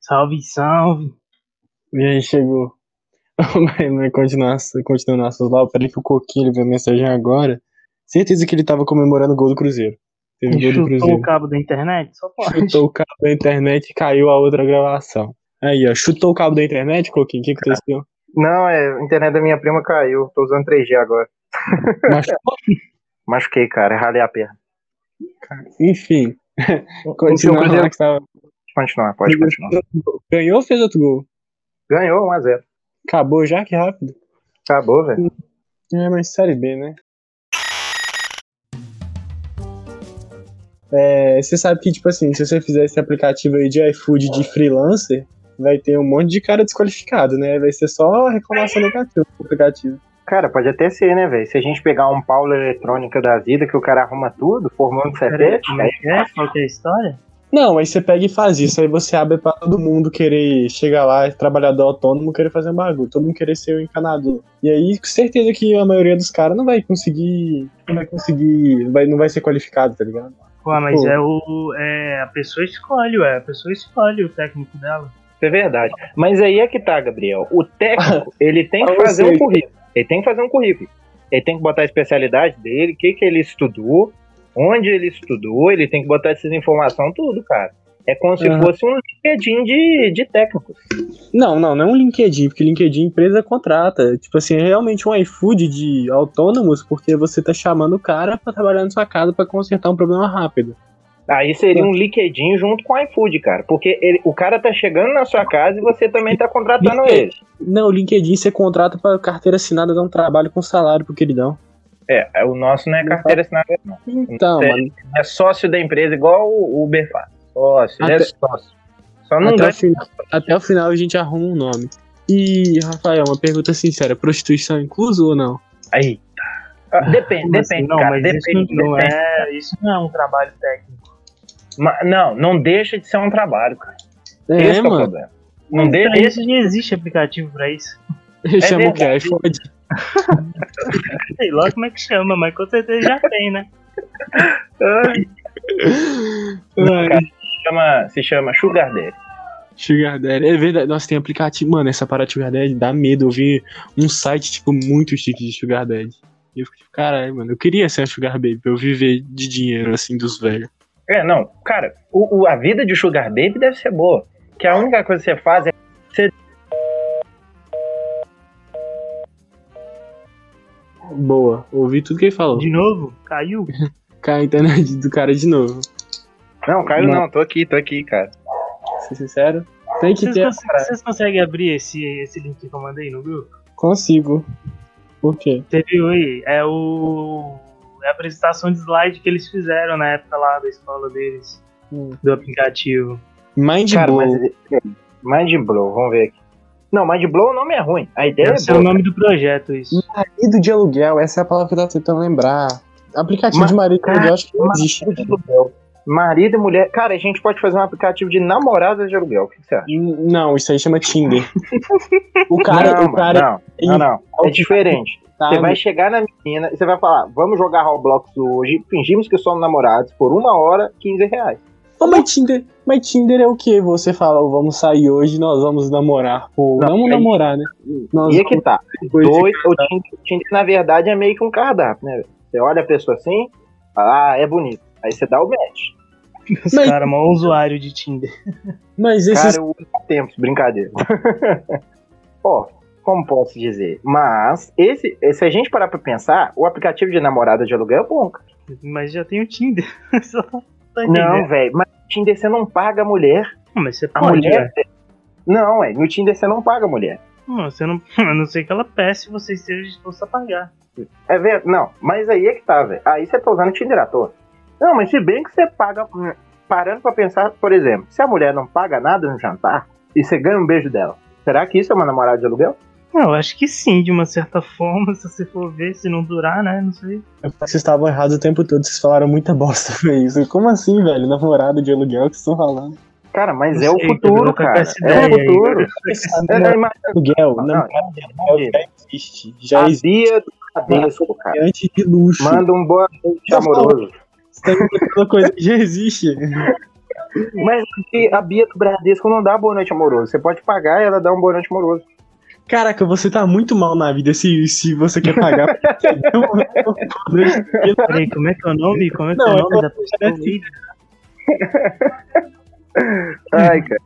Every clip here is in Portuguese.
Salve, salve. E aí chegou. Mas, continuando, continuando nossos lá, peraí que o Coquinho a mensagem agora. Certeza que ele tava comemorando o gol do Cruzeiro. Teve gol do Chutou Cruzeiro. o cabo da internet? Só pode. Chutou o cabo da internet e caiu a outra gravação. Aí, ó, chutou o cabo da internet, Coquinho? O que aconteceu? Não, é, a internet da minha prima caiu. Tô usando 3G agora. Machucou? Machuquei, cara. Ralei a perna. Enfim. Continuando lá que tava. Pode continuar, pode continuar. Ganhou ou fez outro gol? Ganhou 1x0. Acabou já? Que rápido. Acabou, velho. É, mas Série B, né? É, você sabe que, tipo assim, se você fizer esse aplicativo aí de iFood de freelancer, vai ter um monte de cara desqualificado, né? Vai ser só reclamação negativa no aplicativo. Cara, pode até ser, né, velho? Se a gente pegar um Paulo Eletrônica da vida, que o cara arruma tudo, formando CETET, como é que é? Qual que é a história? Não, aí você pega e faz isso, aí você abre pra todo mundo querer chegar lá, trabalhador autônomo, querer fazer um bagulho, todo mundo querer ser o encanador. E aí, com certeza que a maioria dos caras não vai conseguir, não vai conseguir, vai, não vai ser qualificado, tá ligado? Pô, mas Pô. é o. É, a pessoa escolhe, ué. A pessoa escolhe o técnico dela. Isso é verdade. Mas aí é que tá, Gabriel. O técnico, ele tem que fazer um currículo. Ele tem que fazer um currículo. Ele tem que botar a especialidade dele, o que, que ele estudou, onde ele estudou, ele tem que botar essas informações, tudo, cara. É como se Aham. fosse um LinkedIn de, de técnicos. Não, não, não é um LinkedIn, porque LinkedIn empresa contrata. Tipo assim, é realmente um iFood de autônomos, porque você tá chamando o cara pra trabalhar na sua casa pra consertar um problema rápido. Aí seria um LinkedIn junto com o iFood, cara. Porque ele- o cara tá chegando na sua casa e você também tá contratando LinkedIn. ele. Não, o LinkedIn você contrata pra carteira assinada dar um trabalho com salário pro queridão. É, o nosso não é carteira assinada, não. Então, É. mano, É sócio da empresa, igual o Uber faz. Sócio, ele é Até- sócio. Só não até, ganha o final, até o final a gente arruma um nome. E, Rafael, uma pergunta sincera: prostituição é incluso ou não? Aí. Ah, depende, Como assim? depende, Não, cara. mas depende, isso não depende. é. Isso não é um trabalho técnico. Ma- Não, não deixa de ser um trabalho, cara. É, Esse que é o mano. problema. Não Pra deixa. isso já existe aplicativo pra isso. Chama o que? verdade. iFood. Sei lá como é que chama, mas com certeza já tem, né? Ai, Cara, se chama, se chama Sugar Daddy. Sugar Daddy. É verdade. Nossa, tem aplicativo. Mano, essa parada de Sugar Daddy dá medo. Eu vi um site, tipo, muito chique de Sugar Daddy. E eu fico tipo, caralho, mano, eu queria ser a Sugar Baby pra eu viver de dinheiro, assim, dos velhos. É, não, cara, o, o- a vida de Sugar Baby deve ser boa. Que a única coisa que você faz é. Boa, ouvi tudo que ele falou. De novo, caiu. Cai a internet do cara de novo. Não, Caio, Não. não, tô aqui, tô aqui, cara. Ser sincero, tem que Vocês, ter. cons- vocês conseguem abrir esse, esse link que eu mandei no grupo? Consigo. Por quê? Você viu aí? É o. É a apresentação de slide que eles fizeram na época lá da escola deles, Hum. do aplicativo. Mind Cara, Blow. mas. Mind Blow, vamos ver aqui. Não, Mind Blow o nome é ruim. A ideia Deve é boa. o nome do projeto, isso. Marido de aluguel, essa é a palavra que eu tava tentando lembrar. Aplicativo Ma- de marido de aluguel, acho que não Marido existe. de aluguel. Marido e mulher. Cara, a gente pode fazer um aplicativo de namorada de aluguel. O que você acha? Não, isso aí chama Tinder. O cara, não, o cara não, não, não. É diferente. tá, Você vai chegar na menina e você vai falar: vamos jogar Roblox hoje, fingimos que somos namorados por uma hora, 15 reais. Ô, mas Tinder, mas Tinder é o que? Você fala, "Ó, vamos sair hoje, nós vamos namorar. Pô, Não, vamos aí- namorar, né? Nós E é que tá. Dois, o Tinder, o Tinder, na verdade, é meio que um cardápio, né? Você olha a pessoa assim, fala, ah, é bonito. Aí você dá o match. Os Mas- caras, maior usuário de Tinder. Mas esses. Cara, eu uso tempos, brincadeira. Ó, como posso dizer? Mas, esse, se a gente parar pra pensar, o aplicativo de namorada de aluguel é bom, cara. Mas já tem o Tinder. Tá Não, velho, mas no Tinder você não paga a mulher. Não, mas você A pode, mulher. velho. Não, é, no Tinder você não paga a mulher. Não, você não, a não ser que ela peça e você esteja disposto a pagar. É verdade. Não, mas aí é que tá, velho. Aí você tá usando o Tinder à toa. Não, mas se bem que você paga. hum, Parando pra pensar, por exemplo, se a mulher não paga nada no jantar e você ganha um beijo dela, será que isso é uma namorada de aluguel? Não, eu acho que sim, de uma certa forma, se você for ver, se não durar, né? Não sei. Vocês estavam errados o tempo todo, vocês falaram muita bosta pra isso. Como assim, velho? Namorado de aluguel que vocês estão falando? Cara, mas Não é o sei, futuro, cara. É o futuro. É, é, mas- aluguel, Não, namorado de aluguel já existe. Já a existe Bia do Bradesco, cara. antes de luxo. Manda um boa noite amoroso. Você tá coisa que já existe. Mas a Bia do Bradesco não dá boa noite amoroso. Você pode pagar e ela dá um boa noite amoroso. Caraca, você tá muito mal na vida se, se você quer pagar. Peraí, como é que é o nome? Como é que é o nome da pessoa? Ai, cara.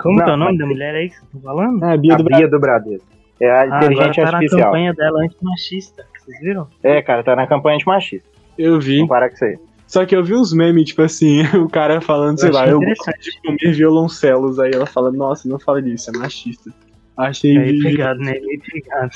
Como Não, que é o nome mas- da mulher aí que você tá falando? Ah, Bia A do Bia do Bradesco. É a Ah, agora inteligente tá na artificial. campanha dela antimachista. Vocês viram? É, cara, tá na campanha de machista. Eu vi. Não para com isso aí. Só que eu vi uns memes, tipo assim, o cara falando, sei Eu lá, achei eu gosto de comer violoncelos. Aí ela fala, nossa, não fala disso, é machista. Achei. Aí pegado, né? Meio pegado.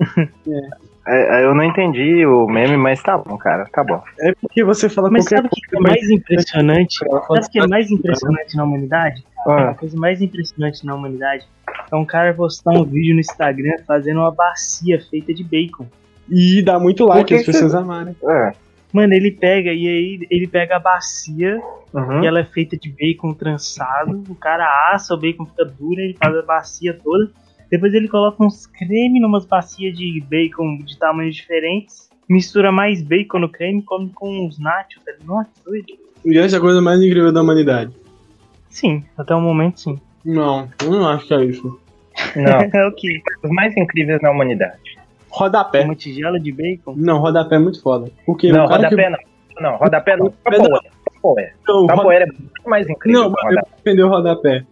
É, é, eu não entendi o meme, mas tá bom, cara. Tá bom. É porque você fala Mas sabe o que é coisa, mais impressionante? Sabe o que é mais impressionante na humanidade? A Ah, coisa mais impressionante na humanidade é um cara postar um vídeo no Instagram fazendo uma bacia feita de bacon. E dá muito like, que as que pessoas amarem. é. Mano, ele pega e aí ele pega a bacia Uhum. e ela é feita de bacon trançado. O cara assa, o bacon fica duro, ele faz a bacia toda. Depois ele coloca uns creme numas bacias de bacon de tamanhos diferentes. Mistura mais bacon no creme, come com uns nachos. Tá? Nossa, doido. E essa é a coisa mais incrível da humanidade. Sim, até o momento sim. Não, eu não acho que é isso. Não. É o que? Os mais incríveis na humanidade. Rodapé. Uma tigela de bacon? Não, rodapé é muito foda. Porque não, o cara rodapé que... não. Não, rodapé não. Não. Tapoeira. Tapoeira. Não, roda- é muito mais incrível Não, mas eu defender o rodapé.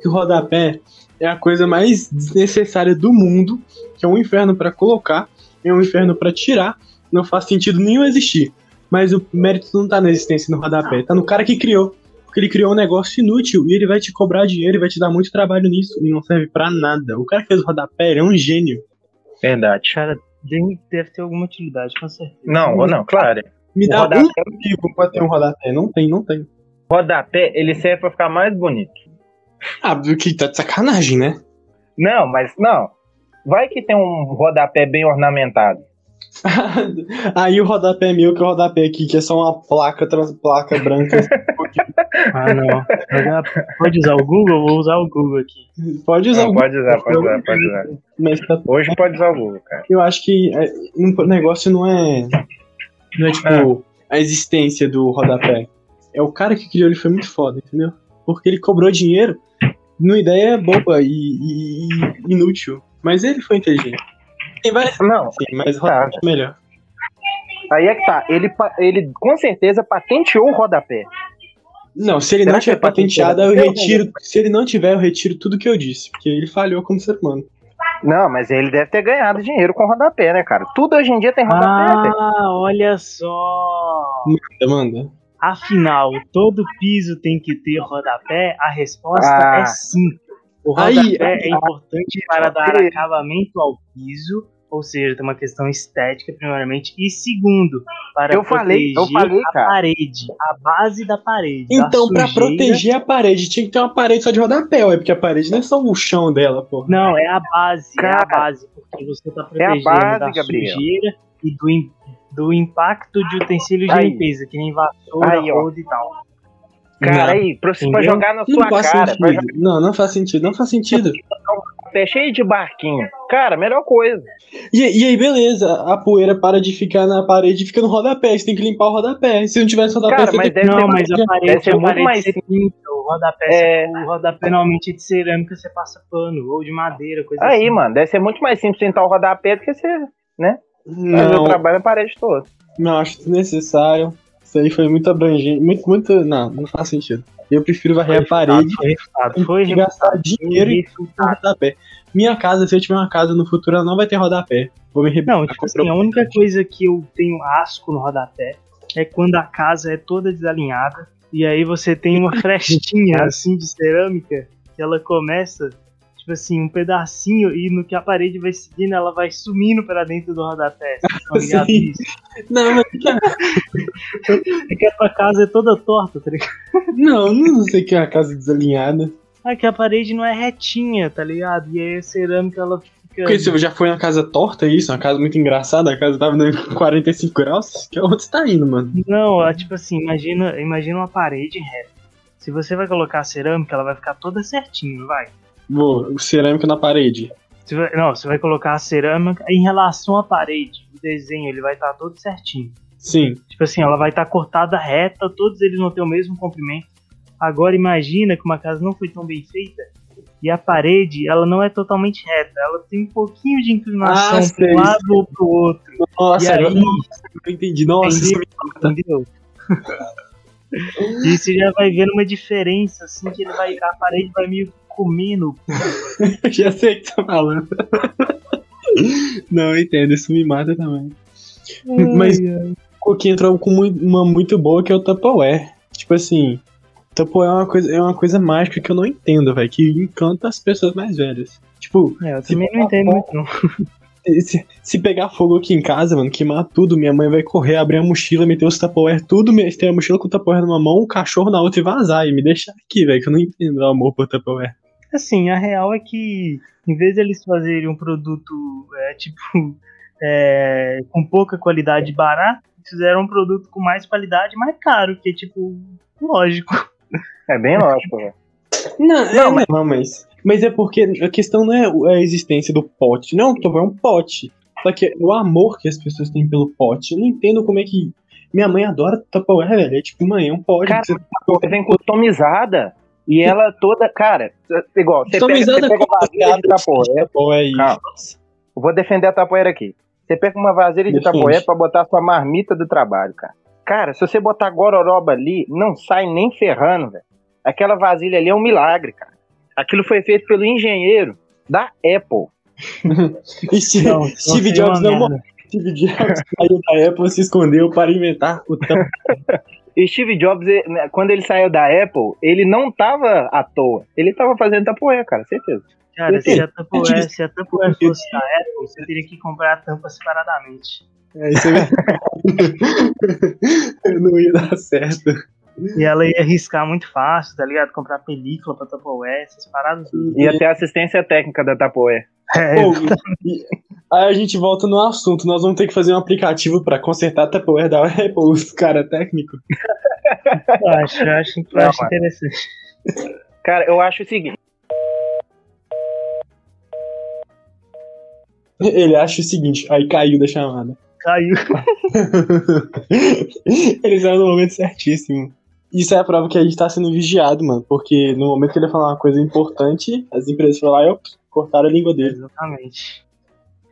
Que o rodapé é a coisa mais desnecessária do mundo, que é um inferno pra colocar, é um inferno pra tirar, não faz sentido nenhum existir. Mas o mérito não tá na existência do rodapé, tá no cara que criou. Porque ele criou um negócio inútil e ele vai te cobrar dinheiro e vai te dar muito trabalho nisso e não serve pra nada. O cara que fez o rodapé ele é um gênio. Verdade. Cara, deve ter alguma utilidade, com certeza. Não, não, claro. Me dá rodapé- um motivo pra ter um rodapé. Não tem, não tem. Rodapé, ele serve pra ficar mais bonito. Ah, do que tá de sacanagem, né? Não, mas não. Vai que tem um rodapé bem ornamentado. Aí o rodapé é meu, que é o rodapé aqui, que é só uma placa, trans, placa branca. Ah, não. Pode usar o Google? Eu vou usar o Google aqui. Pode usar Não, o pode usar, pode usar, pode usar. Mas tá- Hoje pode usar o Google, cara. eu acho que é, um negócio não é. Não é tipo a existência do rodapé. É o cara que criou ele foi muito foda, entendeu? Porque ele cobrou dinheiro numa ideia boba e, e- e inútil. Mas ele foi inteligente. Tem várias. Não, Sim, mas rodapé é melhor. aí é que tá. Ele, ele com certeza patenteou o rodapé. Não, se ele Será não tiver é patenteado? eu retiro. Se ele não tiver, eu retiro tudo que eu disse. Porque ele falhou como ser humano. Não, mas ele deve ter ganhado dinheiro com rodapé, né, cara? Tudo hoje em dia tem rodapé, velho. Ah, olha só. Manda. Afinal, todo piso tem que ter rodapé? A resposta Ah. é sim. O Aí, rodapé aí, é importante para dar acabamento ao piso, ou seja, tem uma questão estética, primeiramente, e segundo, para Eu falei, eu proteger falei, a cara. parede, a base da parede. Então, pra sujeira. proteger a parede, tinha que ter uma parede só de rodapé, ué, porque a parede não é só o chão dela, pô. Não, é a base, é Cara, a base, porque você tá é a protegendo base, da Gabriel. sujeira e do, do impacto de utensílios de limpeza, que nem vassoura, Aí, roda e tal. Cara, Não. aí, pra, jogar na Não sua cara, sentido. Não, não faz sentido, não faz sentido. Pé cheio de barquinho. Cara, melhor coisa. E, e aí, beleza, a poeira para de ficar na parede e fica no rodapé. Você tem que limpar o rodapé. Se não tivesse rodapé, Cara, você mas tem deve Não, mas a parede, deve ser muito parede mais pinta, o rodapé, É. o rodapé normalmente é de cerâmica, você passa pano, ou de madeira, coisa Aí, assim. mano, deve ser muito mais simples tentar o rodapé do que você fazer o Não, trabalho na parede toda. não, acho desnecessário. Isso aí foi muito abrangente, muito, muito... Não, não faz sentido. Eu prefiro varrer a parede Foi e foi gastar dinheiro e rodapé. Minha casa, se eu tiver uma casa no futuro, ela não vai ter rodapé. Vou me rebelar. Não, tipo assim, a única coisa que eu tenho asco no rodapé é quando a casa é toda desalinhada e aí você tem uma frestinha assim de cerâmica que ela começa, tipo assim, um pedacinho e no que a parede vai seguindo, ela vai sumindo pra dentro do rodapé. Vocês estão ligados Sim. nisso? Não, mas É que a tua casa é toda torta, tá ligado? não, não sei que é uma casa desalinhada. É que a parede não é retinha, tá ligado? E aí a cerâmica ela fica. Porque você já foi na casa torta, isso? Uma casa muito engraçada, a casa tava dando 45 graus? Que onde você tá indo, mano? Não, é tipo assim, imagina, imagina uma parede reta. Se você vai colocar a cerâmica, ela vai ficar toda certinha, vai? Vou, cerâmica na parede. Você vai- não, você vai colocar a cerâmica em relação à parede. O desenho ele vai estar todo certinho. Sim. Tipo assim, ela vai estar cortada reta, todos eles vão ter o mesmo comprimento. Agora imagina que uma casa não foi tão bem feita e a parede, ela não é totalmente reta, ela tem um pouquinho de inclinação Ah, para um lado ou pro outro. Nossa, aí- eu entendi. Nossa, Entendeu? E você já vai vendo uma diferença, assim, que ele vai, a parede vai meio comendo. já sei o que tá falando. Não, entendo, isso me mata também. Mas o Coquinho entrou com uma muito boa que é o Tupperware. Tipo assim, Tupperware é uma coisa, é uma coisa mágica que eu não entendo, velho, que encanta as pessoas mais velhas. Tipo, É, eu também não entendo muito, não. se, se pegar fogo aqui em casa, mano, queimar tudo, minha mãe vai correr, abrir a mochila, meter os Tupperware, tudo, ter a mochila com o Tupperware numa mão, o cachorro na outra e vazar, e me deixar aqui, velho, que eu não entendo o amor por Tupperware. Assim, a real é que, em vez deles fazerem um produto, é, tipo, é, com pouca qualidade e barato, eles fizeram um produto com mais qualidade e mais caro, que é, tipo, lógico. É bem lógico, velho. Não, Não, é, mas- não, mas. Mas é porque a questão não é a existência do pote. Não, é um pote. Só que é o amor que as pessoas têm pelo pote. Eu não entendo como é que. Minha mãe adora Tupperware, velho. É tipo, mãe, é um pote. Cara, você- vem customizada. E ela toda, cara, igual, você pega, você pega com a vasilha de tapoeira. E- Calma. Eu vou defender a tapoeira aqui. Você pega uma vasilha de tapoeira pra botar sua marmita do trabalho, cara. Cara, se você botar gororoba ali, não sai nem ferrando, velho. Aquela vasilha ali é um milagre, cara. Aquilo foi feito pelo engenheiro da Apple. E Steve, Não, Steve não Jobs não uma morreu. Steve Jobs saiu da Apple, se escondeu para inventar o Tupperware. E Steve Jobs, eh, né, quando ele saiu da Apple, ele não tava à toa. Ele tava fazendo tapoeira, cara, certeza. Cara, se a Eu Tupperware, tive- se a Tupperware fosse da Apple, você teria que comprar a tampa separadamente. É isso aí. não ia dar certo. E ela ia arriscar muito fácil, tá ligado? Comprar película pra Tupperware, essas paradas. Ia ter assistência técnica da tapoeira. É, Pô, aí a gente volta no assunto. Nós vamos ter que fazer um aplicativo pra consertar a Tupperware da Apple, os caras técnicos. eu acho, eu acho, eu Não, acho interessante. Cara, eu acho o seguinte. Ele acha o seguinte, aí caiu da chamada. Caiu. Eles eram no momento certíssimo. Isso é a prova que a gente tá sendo vigiado, mano. Porque no momento que ele ia falar uma coisa importante, as empresas foram lá e cortaram a língua dele. Exatamente.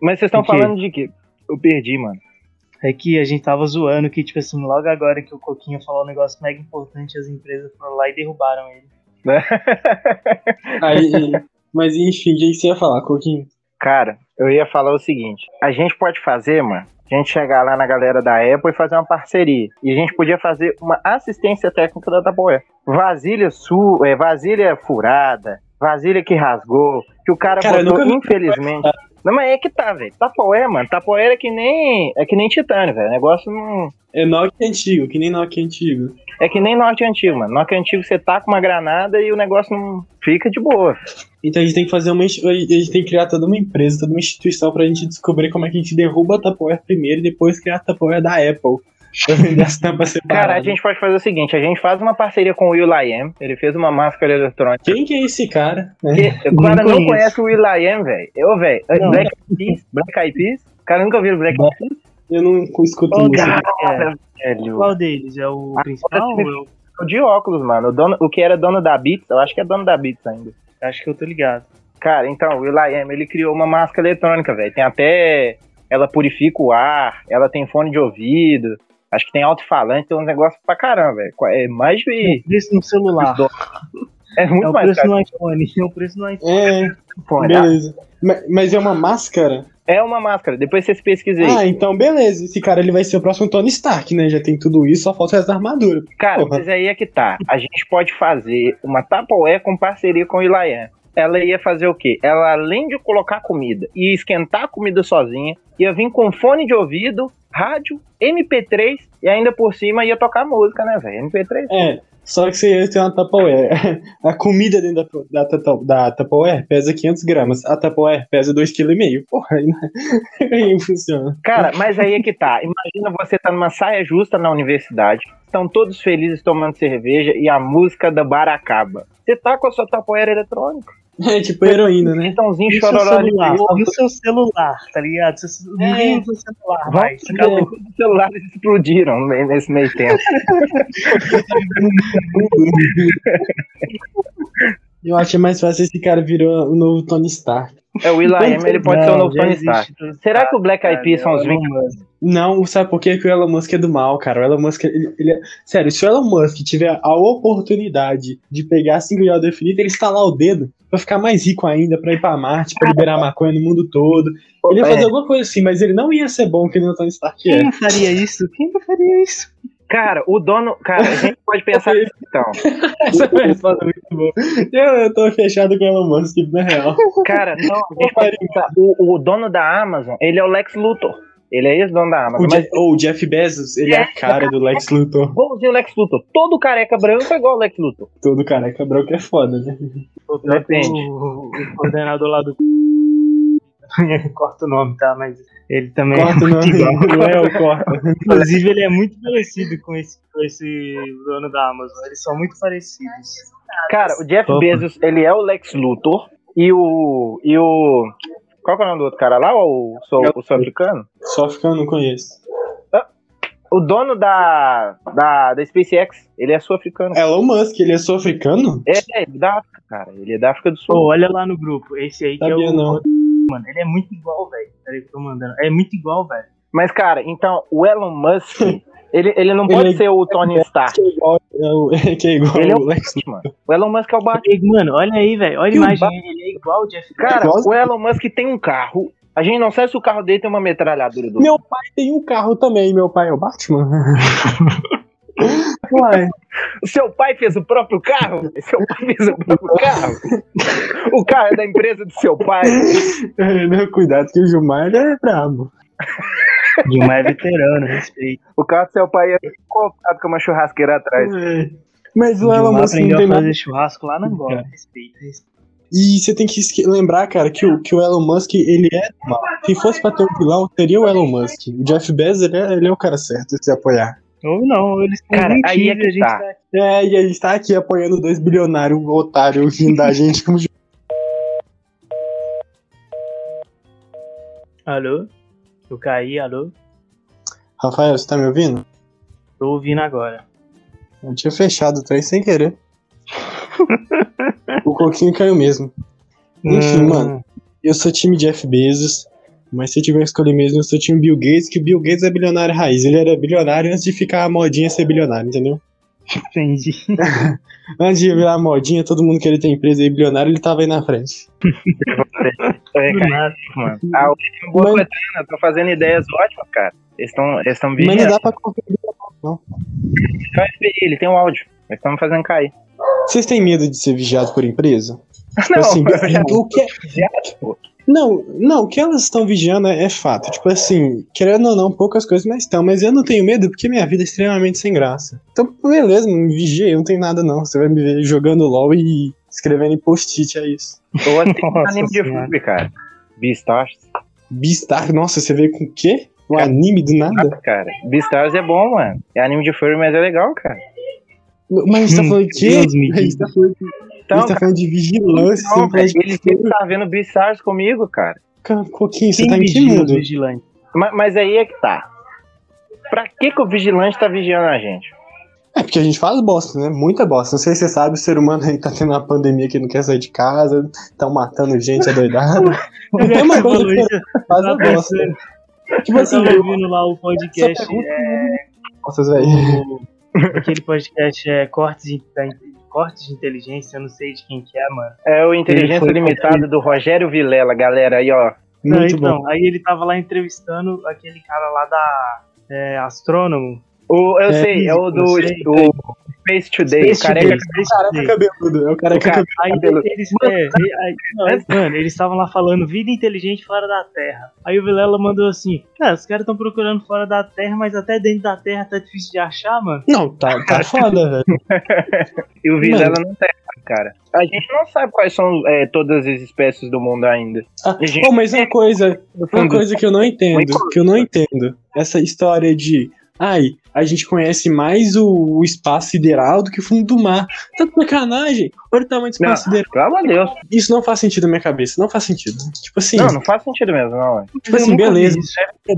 Mas vocês estão falando de quê? Eu perdi, mano. É que a gente tava zoando que, tipo assim, logo agora que o Coquinho falou um negócio mega importante, as empresas foram lá e derrubaram ele. Aí, mas enfim, o que você ia falar, Coquinho? Cara, eu ia falar o seguinte: a gente pode fazer, mano, a gente chegar lá na galera da Apple e fazer uma parceria. E a gente podia fazer uma assistência técnica da Tapoé. Vasilha su é, vasilha furada, vasilha que rasgou, que o cara, Cara, botou, nunca vi infelizmente. Não, mas é que tá, velho. Tapoé, mano. Tapoé é que nem. É que nem titânio, velho. O negócio não. É Nokia antigo, que nem Nokia antigo. É que nem norte antigo, mano. Norte antigo você taca uma granada e o negócio não fica de boa. Então a gente tem que fazer uma. A gente tem que criar toda uma empresa, toda uma instituição pra gente descobrir como é que a gente derruba a Tupperware primeiro e depois criar a Tupperware da Apple. Pra vender as tampas separadas. Cara, a gente pode fazer o seguinte: a gente faz uma parceria com o Will Layem. Ele fez uma máscara eletrônica. Quem que é esse cara? O cara não conheço. conhece o Will Layem, velho. Eu, velho. Black Eyed Peas. Black Eyed Peas. O cara nunca viu Black Eyed Peas. Eu não escuto Qual música. deles é? Velho. Qual deles? É o Ah, principal? ou é o- de óculos, mano. O, dono, o que era dono da Beats, eu acho que é dono da Beats ainda. Acho que eu tô ligado. Cara, então, o Will Layem, ele criou uma máscara eletrônica, velho. Tem até. Ela purifica o ar, ela tem fone de ouvido. Acho que tem alto-falante, tem uns negócios pra caramba, velho. É mais de. O preço no celular. É muito É o mais preço caro no iPhone. É o preço no iPhone. É, fone. beleza. Ma- Mas é uma máscara? É uma máscara, depois vocês pesquisem. Ah, então beleza. Esse cara ele vai ser o próximo Tony Stark, né? Já tem tudo isso, só falta o resto da armadura. Cara, Porra. mas aí é que tá. A gente pode fazer uma Tupperware com parceria com o Ilayan. Ela ia fazer o quê? Ela, além de colocar comida e esquentar a comida sozinha, ia vir com fone de ouvido, rádio, MP3 e ainda por cima ia tocar música, né, velho? MP3. É, só que você ia ter uma Tupperware. A comida dentro da, da, Tupper- da Tupperware pesa 500 gramas. A Tupperware pesa 2,5 kg. Porra, aí, aí funciona. Cara, mas aí é que tá. Imagina você tá numa saia justa na universidade, estão todos felizes tomando cerveja e a música da bar acaba. Você tá com a sua Tupperware eletrônica. É tipo heroína, né? Então,zinho E chororó ali. celular? E o seu celular, tá ligado? Ninguém usa celular Vai, os celulares explodiram nesse meio tempo. Eu acho mais fácil esse cara virou o novo Tony Stark. É o Will.i.am, ele pode ser o Não, novo Tony existe Stark. Será que o Black Eyed Peas são os é Vingadores? Não, sabe por quê? que o Elon Musk é do mal, cara? O Elon Musk, ele, ele é... Sério, se o Elon Musk tiver a oportunidade de pegar 5 de definido, ele estalar o dedo pra ficar mais rico ainda, pra ir pra Marte, pra liberar maconha no mundo todo. Ele ia fazer É. alguma coisa assim, mas ele não ia ser bom que nem o Tony Stark Quem é. não faria isso? Quem não faria isso? Cara, o dono. Cara, a gente pode pensar nisso então. Essa resposta muito boa. Eu, eu tô fechado com o Elon Musk, na real. Cara, não. O, o dono da Amazon, ele é o Lex Luthor. Ele é esse dono da Amazon. O, Mas Jeff, oh, o Jeff Bezos, ele é a cara do Lex Luthor. igualzinho o Lex Luthor. Todo careca branco é igual o Lex Luthor. Todo careca branco é foda, né? Depende. O, o coordenador lá do. Corta o nome, tá? Mas ele também Corta é o muito igual. nome. Léo, corta. Inclusive, ele é muito parecido com esse, com esse dono da Amazon. Eles são muito parecidos. Cara, o Jeff Opa. Bezos, ele é o Lex Luthor. E o. E o. Qual que é o nome do outro cara lá? O, sul- o sul-africano? Eu não conheço. O dono da, da, da SpaceX, ele é sul-africano. Elon Musk, ele é sul-africano? É, é, ele é da África, cara. Ele é da África do Sul. Pô, olha lá no grupo. Esse aí que é Sabia o. não. Mano, ele é muito igual, velho. Peraí que eu tô mandando. É muito igual, velho. Mas, cara, então, o Elon Musk, ele, ele não Ele pode é- ser o Tony Stark. Que é igual, é o- que é igual Ele é o Lex Luthor. Mano. O Elon Musk é o Batman. Mano, olha aí, velho. Olha a imagem. Ele é igual o Jeff Cara, Igual- o Elon Musk tem um carro. A gente não sabe se o carro dele tem uma metralhadora do Meu pai tem um carro também, meu pai é o Batman. Uai, O seu pai fez o próprio carro? Seu pai fez o próprio carro? O carro é da empresa do seu pai. não, cuidado que o Gilmar ele é brabo. Gilmar é veterano, respeito. O carro do seu pai é colocado com uma churrasqueira atrás. É. Mas o Elon Musk não aprendeu tem a nada. fazer churrasco lá na Angola. Respeito, respeito. E você tem que lembrar, cara, que o, que o Elon Musk, ele é mal. Se fosse pra ter um vilão, teria o Elon Musk. O Jeff Bezos, ele é, ele é o cara certo de se apoiar. Ou não, eles estão Cara, aí é que a gente tá. tá. É, e a gente tá aqui apoiando dois bilionários otários rindo da gente como Alô? Eu caí, alô? Rafael, você tá me ouvindo? Tô ouvindo agora. Eu tinha fechado o trem sem querer. o coquinho caiu mesmo. Enfim, Hum, mano, eu sou time Jeff Bezos, mas se eu tiver que escolher mesmo, eu sou time Bill Gates, que o Bill Gates é bilionário raiz. Ele era bilionário antes de ficar a modinha ser bilionário, entendeu? Entendi. Antes de virar modinha, todo mundo querer ter empresa aí bilionário, ele tava aí na frente. É, Do cara, nada. mano. A última boa Mas- coletânea, tô fazendo ideias ótimas, cara. Eles estão tão Mas não dá pra conferir. Tem o FBI, ele tem um áudio. Eles estão me fazendo cair. Vocês têm medo de ser vigiado por empresa? Tipo Não, assim, eu já- o que é- vigiado, pô. Não, não, o que elas estão vigiando é, é fato. Tipo assim, querendo ou não, poucas coisas mais estão. Mas eu não tenho medo porque minha vida é extremamente sem graça. Então, beleza, me vigia, eu não tenho nada não. Você vai me ver jogando LOL e escrevendo em post-it, é isso. Assisto Nossa anime de Senhora. filme, cara. Beastars. Beastar, nossa, você veio com o quê? Um anime do nada? Cara, Beastars é bom, mano. É anime de furry, mas é legal, cara. Mas a gente tá Hum, falando de quê? Deus me A gente tá falando Então, gente tá falando de vigilância. não, fala ele sempre tá vendo Beastars comigo, cara. Cara, Coquinho, você tá mundo? o vigilante? Mas, mas aí é que tá. Pra que, que o vigilante tá vigiando a gente? É porque a gente faz bosta, né? Muita bosta. Não sei se você sabe, o ser humano aí tá tendo uma pandemia que não quer sair de casa, estão matando gente adoidada. É uma coisa que faz a bosta. Tipo assim, eu tava ouvindo lá o podcast, é, Nossa, velho. o- aquele podcast é cortes da- cortes de inteligência, eu não sei de quem que é, mano. É o Inteligência Limitada do Rogério Vilela, galera. Aí, ó. Não, Muito então, bom. aí ele tava lá entrevistando aquele cara lá da é, Astrônomo. O, eu É, sei, é o do sei. o Space Today. Space o careca Today, Today. cabeludo. É o careca O cara- cabeludo. Aí eles, é, aí- não, eles- mano, eles estavam lá falando vida inteligente fora da Terra. Aí o Vilela mandou assim: Cara, os caras estão procurando fora da Terra, mas até dentro da Terra tá difícil de achar, mano. Não, tá, tá foda, velho. E o Vilela não tem, cara. A gente não sabe quais são é, todas as espécies do mundo ainda. Ah, gente, pô, mas uma coisa, uma coisa que eu não entendo, que eu não entendo. Essa história de ai, a gente conhece mais o, o espaço sideral do que o fundo do mar. Tá de sacanagem. Olha o tamanho do espaço Não, sideral. pelo amor de Deus. Isso não faz sentido na minha cabeça. Não faz sentido. Tipo assim, Não, não faz sentido mesmo, não. tipo assim, beleza. isso.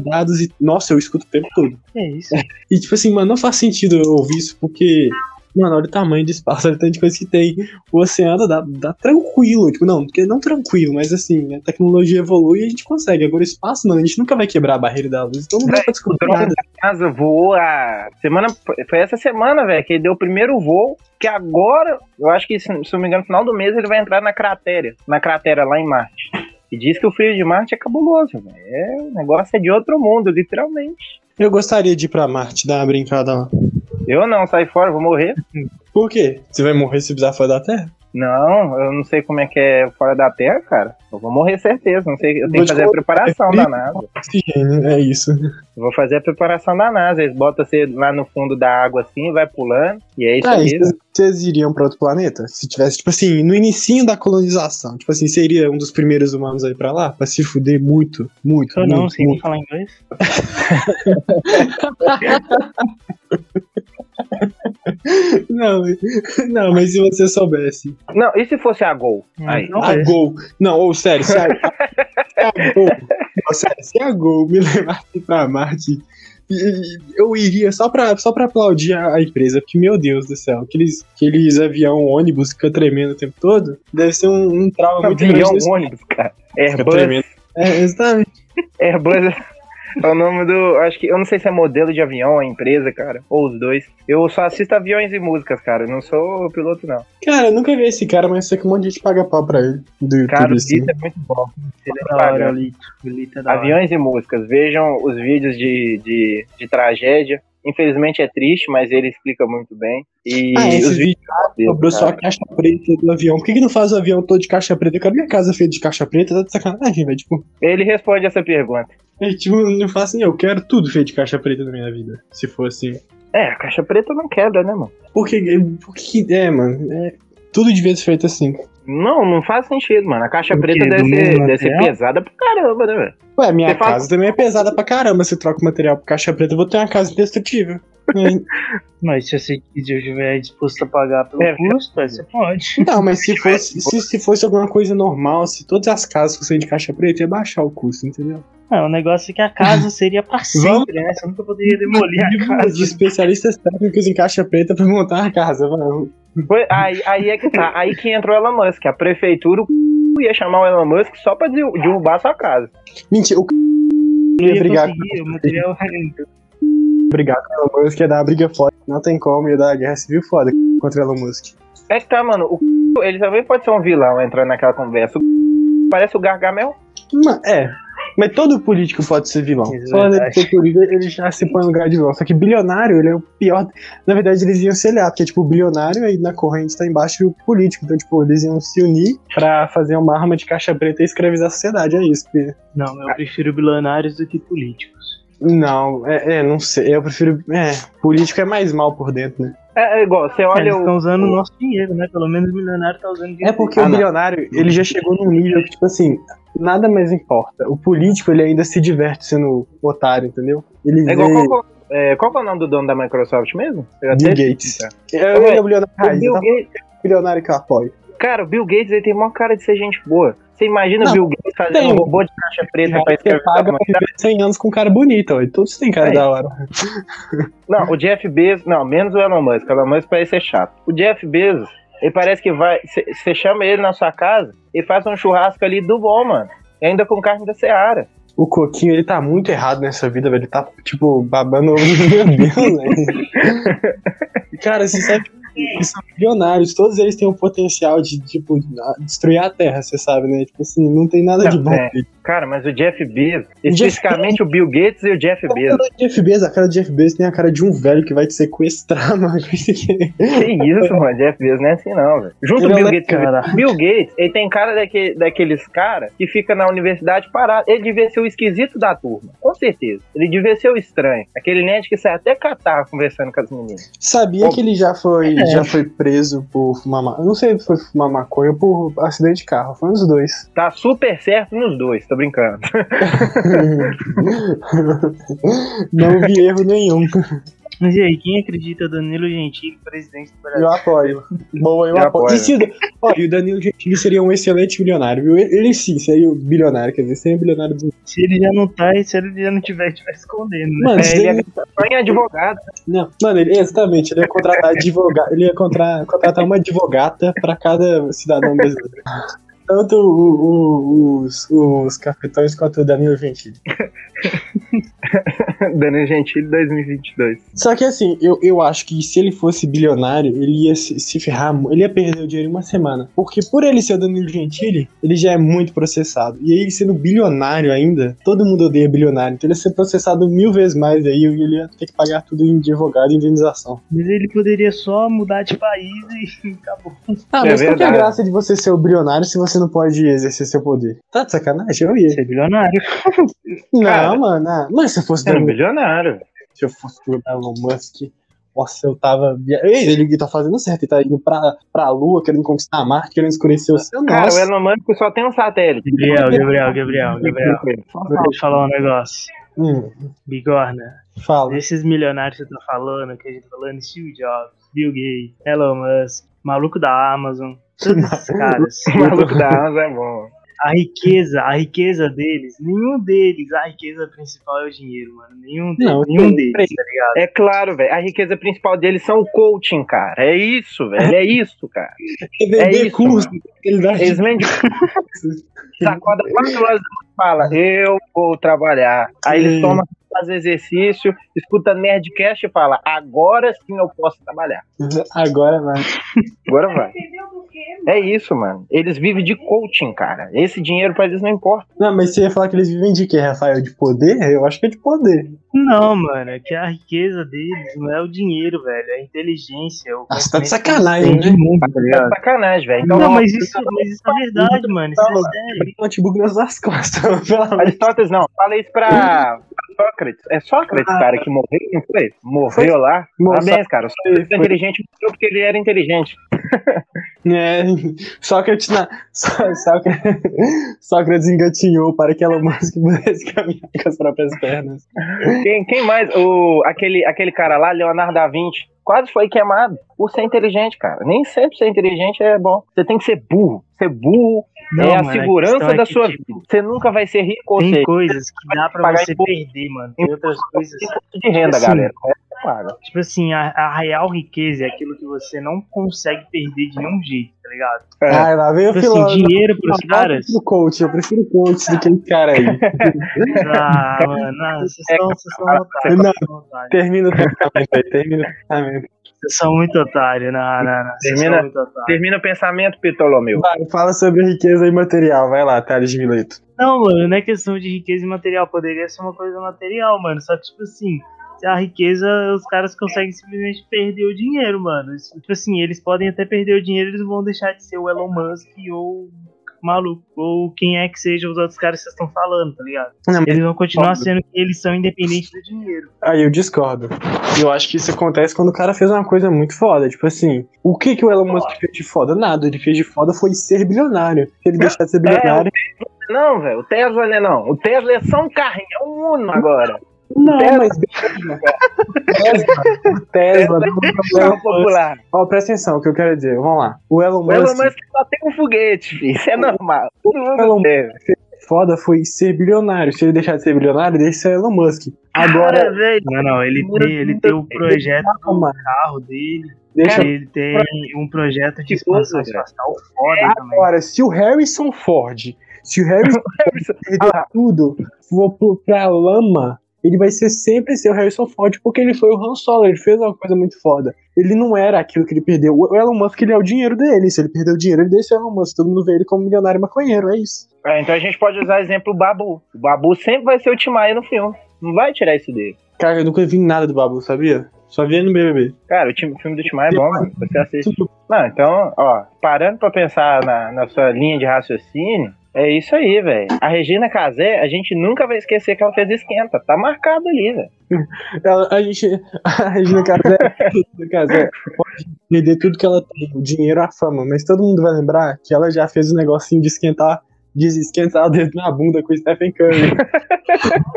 Dados e. Nossa, eu escuto o tempo todo. É isso. E tipo assim, mano, não faz sentido eu ouvir isso, porque. Mano, olha o tamanho do espaço, olha o tanto de coisa que tem. O oceano dá, dá tranquilo. Tipo, não, porque não tranquilo, mas assim, a tecnologia evolui e a gente consegue. Agora o espaço, mano, a gente nunca vai quebrar a barreira da luz. Então não dá pra descobrir nada. casa voou a semana. Foi essa semana, velho, que ele deu o primeiro voo. Que agora, eu acho que, se se não me engano, no final do mês ele vai entrar na cratera. Na cratera lá em Marte. E diz que o frio de Marte é cabuloso, velho. É, o negócio é de outro mundo, literalmente. Eu gostaria de ir pra Marte, dar uma brincada lá. Eu não, sai fora, vou morrer. Por quê? Você vai morrer se pisar fora da Terra? Não, eu não sei como é que é fora da Terra, cara. Eu vou morrer certeza. Não sei, eu Vou tenho que fazer a preparação é da. NASA. Oxigênio, é isso. Eu vou fazer a preparação da NASA. Eles botam você lá no fundo da água assim, vai pulando. E é isso Ah, aí. e vocês- iriam pra outro planeta? Se tivesse, tipo assim, no inicinho da colonização. Tipo assim, seria um dos primeiros humanos aí pra lá? Pra se fuder muito, muito, Eu não, muito, muito. falar inglês. Não, não, mas se você soubesse. Não, e se fosse a Gol? Aí. Não, a é. Gol. Não, ou sério, se a, se a Gol. não, sério, se a Gol me levasse pra Marte, eu iria só pra, só pra aplaudir a, a empresa, porque, meu Deus do céu, aqueles, aqueles avião ônibus que fica tremendo o tempo todo, deve ser um, um trauma muito Avião, grande. nesse- ônibus, cara. Fica Airbus. tremendo. É, exatamente. Airbus é o nome do. Acho que. Eu não sei se é modelo de avião, a empresa, cara. Ou os dois. Eu só assisto aviões e músicas, cara. eu Não sou piloto, não. Cara, eu nunca vi esse cara, mas eu sei que um monte de gente paga pau pra ele. Do YouTube, Cara, o assim. Lito é muito bom. Ele é da hora, o Lito. O Lito é da hora. Aviões e músicas. Vejam os vídeos de, de, de tragédia. Infelizmente é triste, mas ele explica muito bem. E Ah, esse os vídeos. Sobrou só a caixa preta do avião. Por que, que não faz o avião todo de caixa preta? Eu quero minha casa feita de caixa preta, tá de sacanagem, velho. Tipo, Ele responde essa pergunta. É, tipo, não faço assim, eu quero tudo feito de caixa preta na minha vida. Se for assim. É, a caixa preta não quebra, né, mano? Por que. Por que. É, mano. É, tudo devia ser feito assim. Não, não faz sentido, mano. A caixa O preta deve ser, deve ser pesada pra caramba, né, velho? Ué, minha Você faz- casa também é pesada pra caramba. Se troca o material por caixa preta, eu vou ter uma casa indestrutível. É, Mas se você estiver disposto a pagar pelo É, custo, aí você pode. Não, mas se fosse, se, se fosse alguma coisa normal, se todas as casas fossem de caixa preta, ia baixar o custo, entendeu? Não, o negócio é que a casa seria pra sempre, né? Você nunca poderia demolir a De casa. especialistas técnicos em caixa preta pra montar a casa, mano. Foi- aí, aí é que tá. Aí que entrou o Elon Musk. A prefeitura o ia chamar o Elon Musk só pra derru- derrubar a sua casa. Mentira, o ia brigar conseguir, o material brigar com o Elon Musk ia dar uma briga foda. Não tem como, ia dar uma guerra civil foda contra o Elon Musk. É que tá, mano. O ele também pode ser um vilão entrando naquela conversa. O parece o Gargamel. É, mas todo político pode ser vilão. Só ele verdade. ser político, ele já se põe no lugar de vilão. Só que bilionário, ele é o pior. Na verdade, eles iam se aliar, porque, tipo, o bilionário aí na corrente tá embaixo do político. Então, tipo, eles iam se unir pra fazer uma arma de caixa preta e escravizar a sociedade. É isso. Porque... Não, eu prefiro bilionários do que políticos. Não, é, é, não sei. Eu prefiro. É, político é mais mal por dentro, né? É, é igual, você É, olha eles o. estão usando o nosso dinheiro, né? Pelo menos o milionário tá usando dinheiro. É porque Ah, o não. bilionário, ele já chegou num nível que, tipo assim, nada mais importa. O político, ele ainda se diverte sendo otário, entendeu? Ele É igual vê qual, que é- qual é o nome do dono da Microsoft mesmo? Bill Gates. É, ele é o bilionário O Bill tá? Gates, bilionário que eu apoio. Cara, o Bill Gates ele tem maior cara de ser gente boa. Você imagina Não, o Bill Gates fazendo tem. um robô de caixa preta pra escrever paga pra viver 100 anos com um cara bonito, ó. e Todos têm cara É. da hora. Não, o Jeff Bezos, não, menos o Elon Musk. O Elon Musk parece ser chato. O Jeff Bezos, ele parece que vai. Você chama ele na sua casa e faz um churrasco ali do bom, mano. E ainda com carne da Seara. O Coquinho, ele tá muito errado nessa vida, velho. Ele tá, tipo, babando o ovo do meu Deus, velho. Cara, você sabe que são bilionários. Todos eles têm o potencial de, tipo, destruir a Terra, você sabe, né? Tipo assim, não tem nada de Não, bom. é. Cara, mas o Jeff Bezos, especificamente o Bill Gates e o Jeff A Bezos. do Jeff Bezos, a cara do Jeff Bezos tem a cara de um velho que vai te sequestrar, mano. Que isso, mano, Jeff Bezos não é assim não, velho. Junto Ele o é Bill Gates. cara. Bill Gates, ele tem cara daque, daqueles caras que fica na universidade parado. Ele devia ser o esquisito da turma, com certeza. Ele devia ser o estranho. Aquele nerd que sai até catar conversando com as meninas. Sabia que ele já foi é. já foi preso por fumar maconha. Não sei se foi fumar maconha ou por acidente de carro. Foi uns dois. Tá super certo nos dois, tô brincando. não vi erro nenhum. Mas e aí, quem acredita Danilo Gentili, presidente do Brasil? Eu apoio. Bom, eu, eu apoio. apoio. E, se, ó, e o Danilo Gentili seria um excelente bilionário, viu? Ele sim seria o bilionário, quer dizer, seria bilionário do. Se ele já não tá, e se ele já não tiver, estiver escondendo, né? Mano, é, ele, ele é advogado. Não, mano, ele, exatamente, ele ia contratar advogado, ele ia contratar, contratar uma advogata pra cada cidadão brasileiro tanto o, o, os, os cafetões quanto o Danilo Gentili. Danilo Gentili 2022. Só que assim, eu, eu acho que se ele fosse bilionário, ele ia se, se ferrar, ele ia perder o dinheiro em uma semana. Porque por ele ser o Danilo Gentili, ele já é muito processado. E aí, sendo bilionário ainda, todo mundo odeia bilionário. Então ele ia ser processado mil vezes mais, aí ele ia ter que pagar tudo em advogado e indenização. Mas ele poderia só mudar de país e acabou. Ah, mas é qual que é a graça de você ser o bilionário se você não pode exercer seu poder? Tá de sacanagem? Eu ia. Ser bilionário. Não, Cara, mano. Ah, mas se eu fosse. Era um bilionário. Se eu fosse o Elon Musk. Nossa, eu tava. Ei, ele tá fazendo certo, ele tá indo pra, pra Lua, querendo conquistar a Marte, querendo escurecer o céu. Cara, Nossa. o Elon Musk só tem um satélite. Gabriel, Gabriel, Gabriel, Gabriel. Deixa eu falar um negócio. Hum. Bigorna. Fala. Desses milionários que você tá falando, que a gente tá falando, Steve Jobs, Bill Gates, Elon Musk, maluco da Amazon, todos esses caras. maluco da Amazon é bom a riqueza, a riqueza deles, nenhum deles, a riqueza principal é o dinheiro, mano. Nenhum, não, nenhum deles, tá ligado? É claro, velho. A riqueza principal deles são o coaching, cara. É isso, velho. É isso, cara. É, é isso. Curso, Eles vendem sacoda quatro horas fala, eu vou trabalhar. Aí eles tomam faz exercício, escuta Nerdcast e fala: agora sim eu posso trabalhar. Agora vai. Agora vai. É isso, mano. Eles vivem de coaching, cara. Esse dinheiro pra eles não importa. Não, mas você ia falar que eles vivem de quê, Rafael? De poder? Eu acho que é de poder. Não, mano. É que a riqueza deles não é o dinheiro, velho. É a inteligência. ah, você tá de sacanagem, né? Mundo, tá, tá de sacanagem, velho. Então, não, mas isso, mas isso é verdade, mano. Isso é sério. Um notebook nas costas. Aristóteles, não. Fala isso pra Sócrates. É Sócrates, ah, cara, que morreu, não foi? Morreu lá. Parabéns, cara. O Sócrates foi inteligente porque ele era inteligente. É, Sócrates, na, Sócrates, Sócrates engatinhou para que Elon Musk pudesse caminhar com as próprias pernas. Quem, quem mais? O, aquele, aquele cara lá, Leonardo da Vinci, quase foi queimado por ser inteligente, cara. Nem sempre ser inteligente é bom. Você tem que ser burro. Ser burro não, é a mano, segurança a da sua tipo, vida. Você nunca vai ser rico Tem seja, coisas que dá pra você perder, mano. Tem outras coisas. De renda, tipo galera. Tipo assim, a, a, real riqueza é aquilo que você não consegue perder de nenhum jeito, tá ligado? É. Ah, lá veio tipo assim, dinheiro pros caras. Eu coach, eu prefiro coach do que aquele cara aí. ah, mano, não, vocês são, vocês são otários. Não, termina o pensamento aí, termina o pensamento. Vocês são muito otários, não, não, não. Termina, termina o pensamento, Ptolomeu. Vai, fala sobre riqueza imaterial, vai lá, Thales de Mileto. Não, mano, não é questão de riqueza imaterial, poderia ser uma coisa material, mano. Só que, tipo assim, a riqueza, os caras conseguem simplesmente perder o dinheiro, mano. Tipo assim, eles podem até perder o dinheiro, eles vão deixar de ser o Elon Musk ou maluco, ou quem é que seja os outros caras que vocês estão falando, tá ligado? Não, eles vão continuar sendo que eles são independentes do dinheiro. Aí eu discordo. Eu acho que isso acontece quando o cara fez uma coisa muito foda. Tipo assim, o que que o Elon Musk fez de foda? Nada. Ele fez de foda foi ser bilionário. Se ele deixar de ser bilionário. É, não, velho. O Tesla não é não. O Tesla é só um carrinho, é um Uno agora. Não, Tesla. mas Tesla, Tesla, Tesla é popular. Ó, presta atenção, o que eu quero dizer. Vamos lá. O Elon Musk. O Elon Musk só tem um foguete, filho. Isso é normal. O Elon Musk foda foi ser bilionário. Se ele deixar de ser bilionário, deixa ser Elon Musk. Agora. Cara, não, não, ele tem, ele tem o projeto do carro dele. Deixa ele tem um projeto de expansão espacial foda Agora, também. se o Harrison Ford, se o Harrison Ford perder ah. tudo, for pra lama, ele vai ser sempre ser o Harrison Ford porque ele foi o Han Solo, ele fez uma coisa muito foda. Ele não era aquilo que ele perdeu. O Elon Musk, ele é o dinheiro dele. Se ele perdeu o dinheiro, ele deixa o Elon Musk. Todo mundo vê ele como milionário maconheiro, é isso. É, então a gente pode usar o exemplo Babu. O Babu sempre vai ser o Timaya no filme. Não vai tirar isso dele. Cara, eu nunca vi nada do Babu, sabia? Só vi no BBB. Cara, o, time, o filme do Timaya é bom, mano. Você assiste. Não, então, ó, parando pra pensar na, na sua linha de raciocínio, É isso aí, velho. A Regina Casé, a gente nunca vai esquecer que ela fez esquenta. Tá marcado ali, velho. A gente. A Regina Casé, pode perder tudo que ela tem, o dinheiro, a fama, mas todo mundo vai lembrar que ela já fez o negocinho de esquentar, de esquentar o dedo na bunda com o Stephen Curry.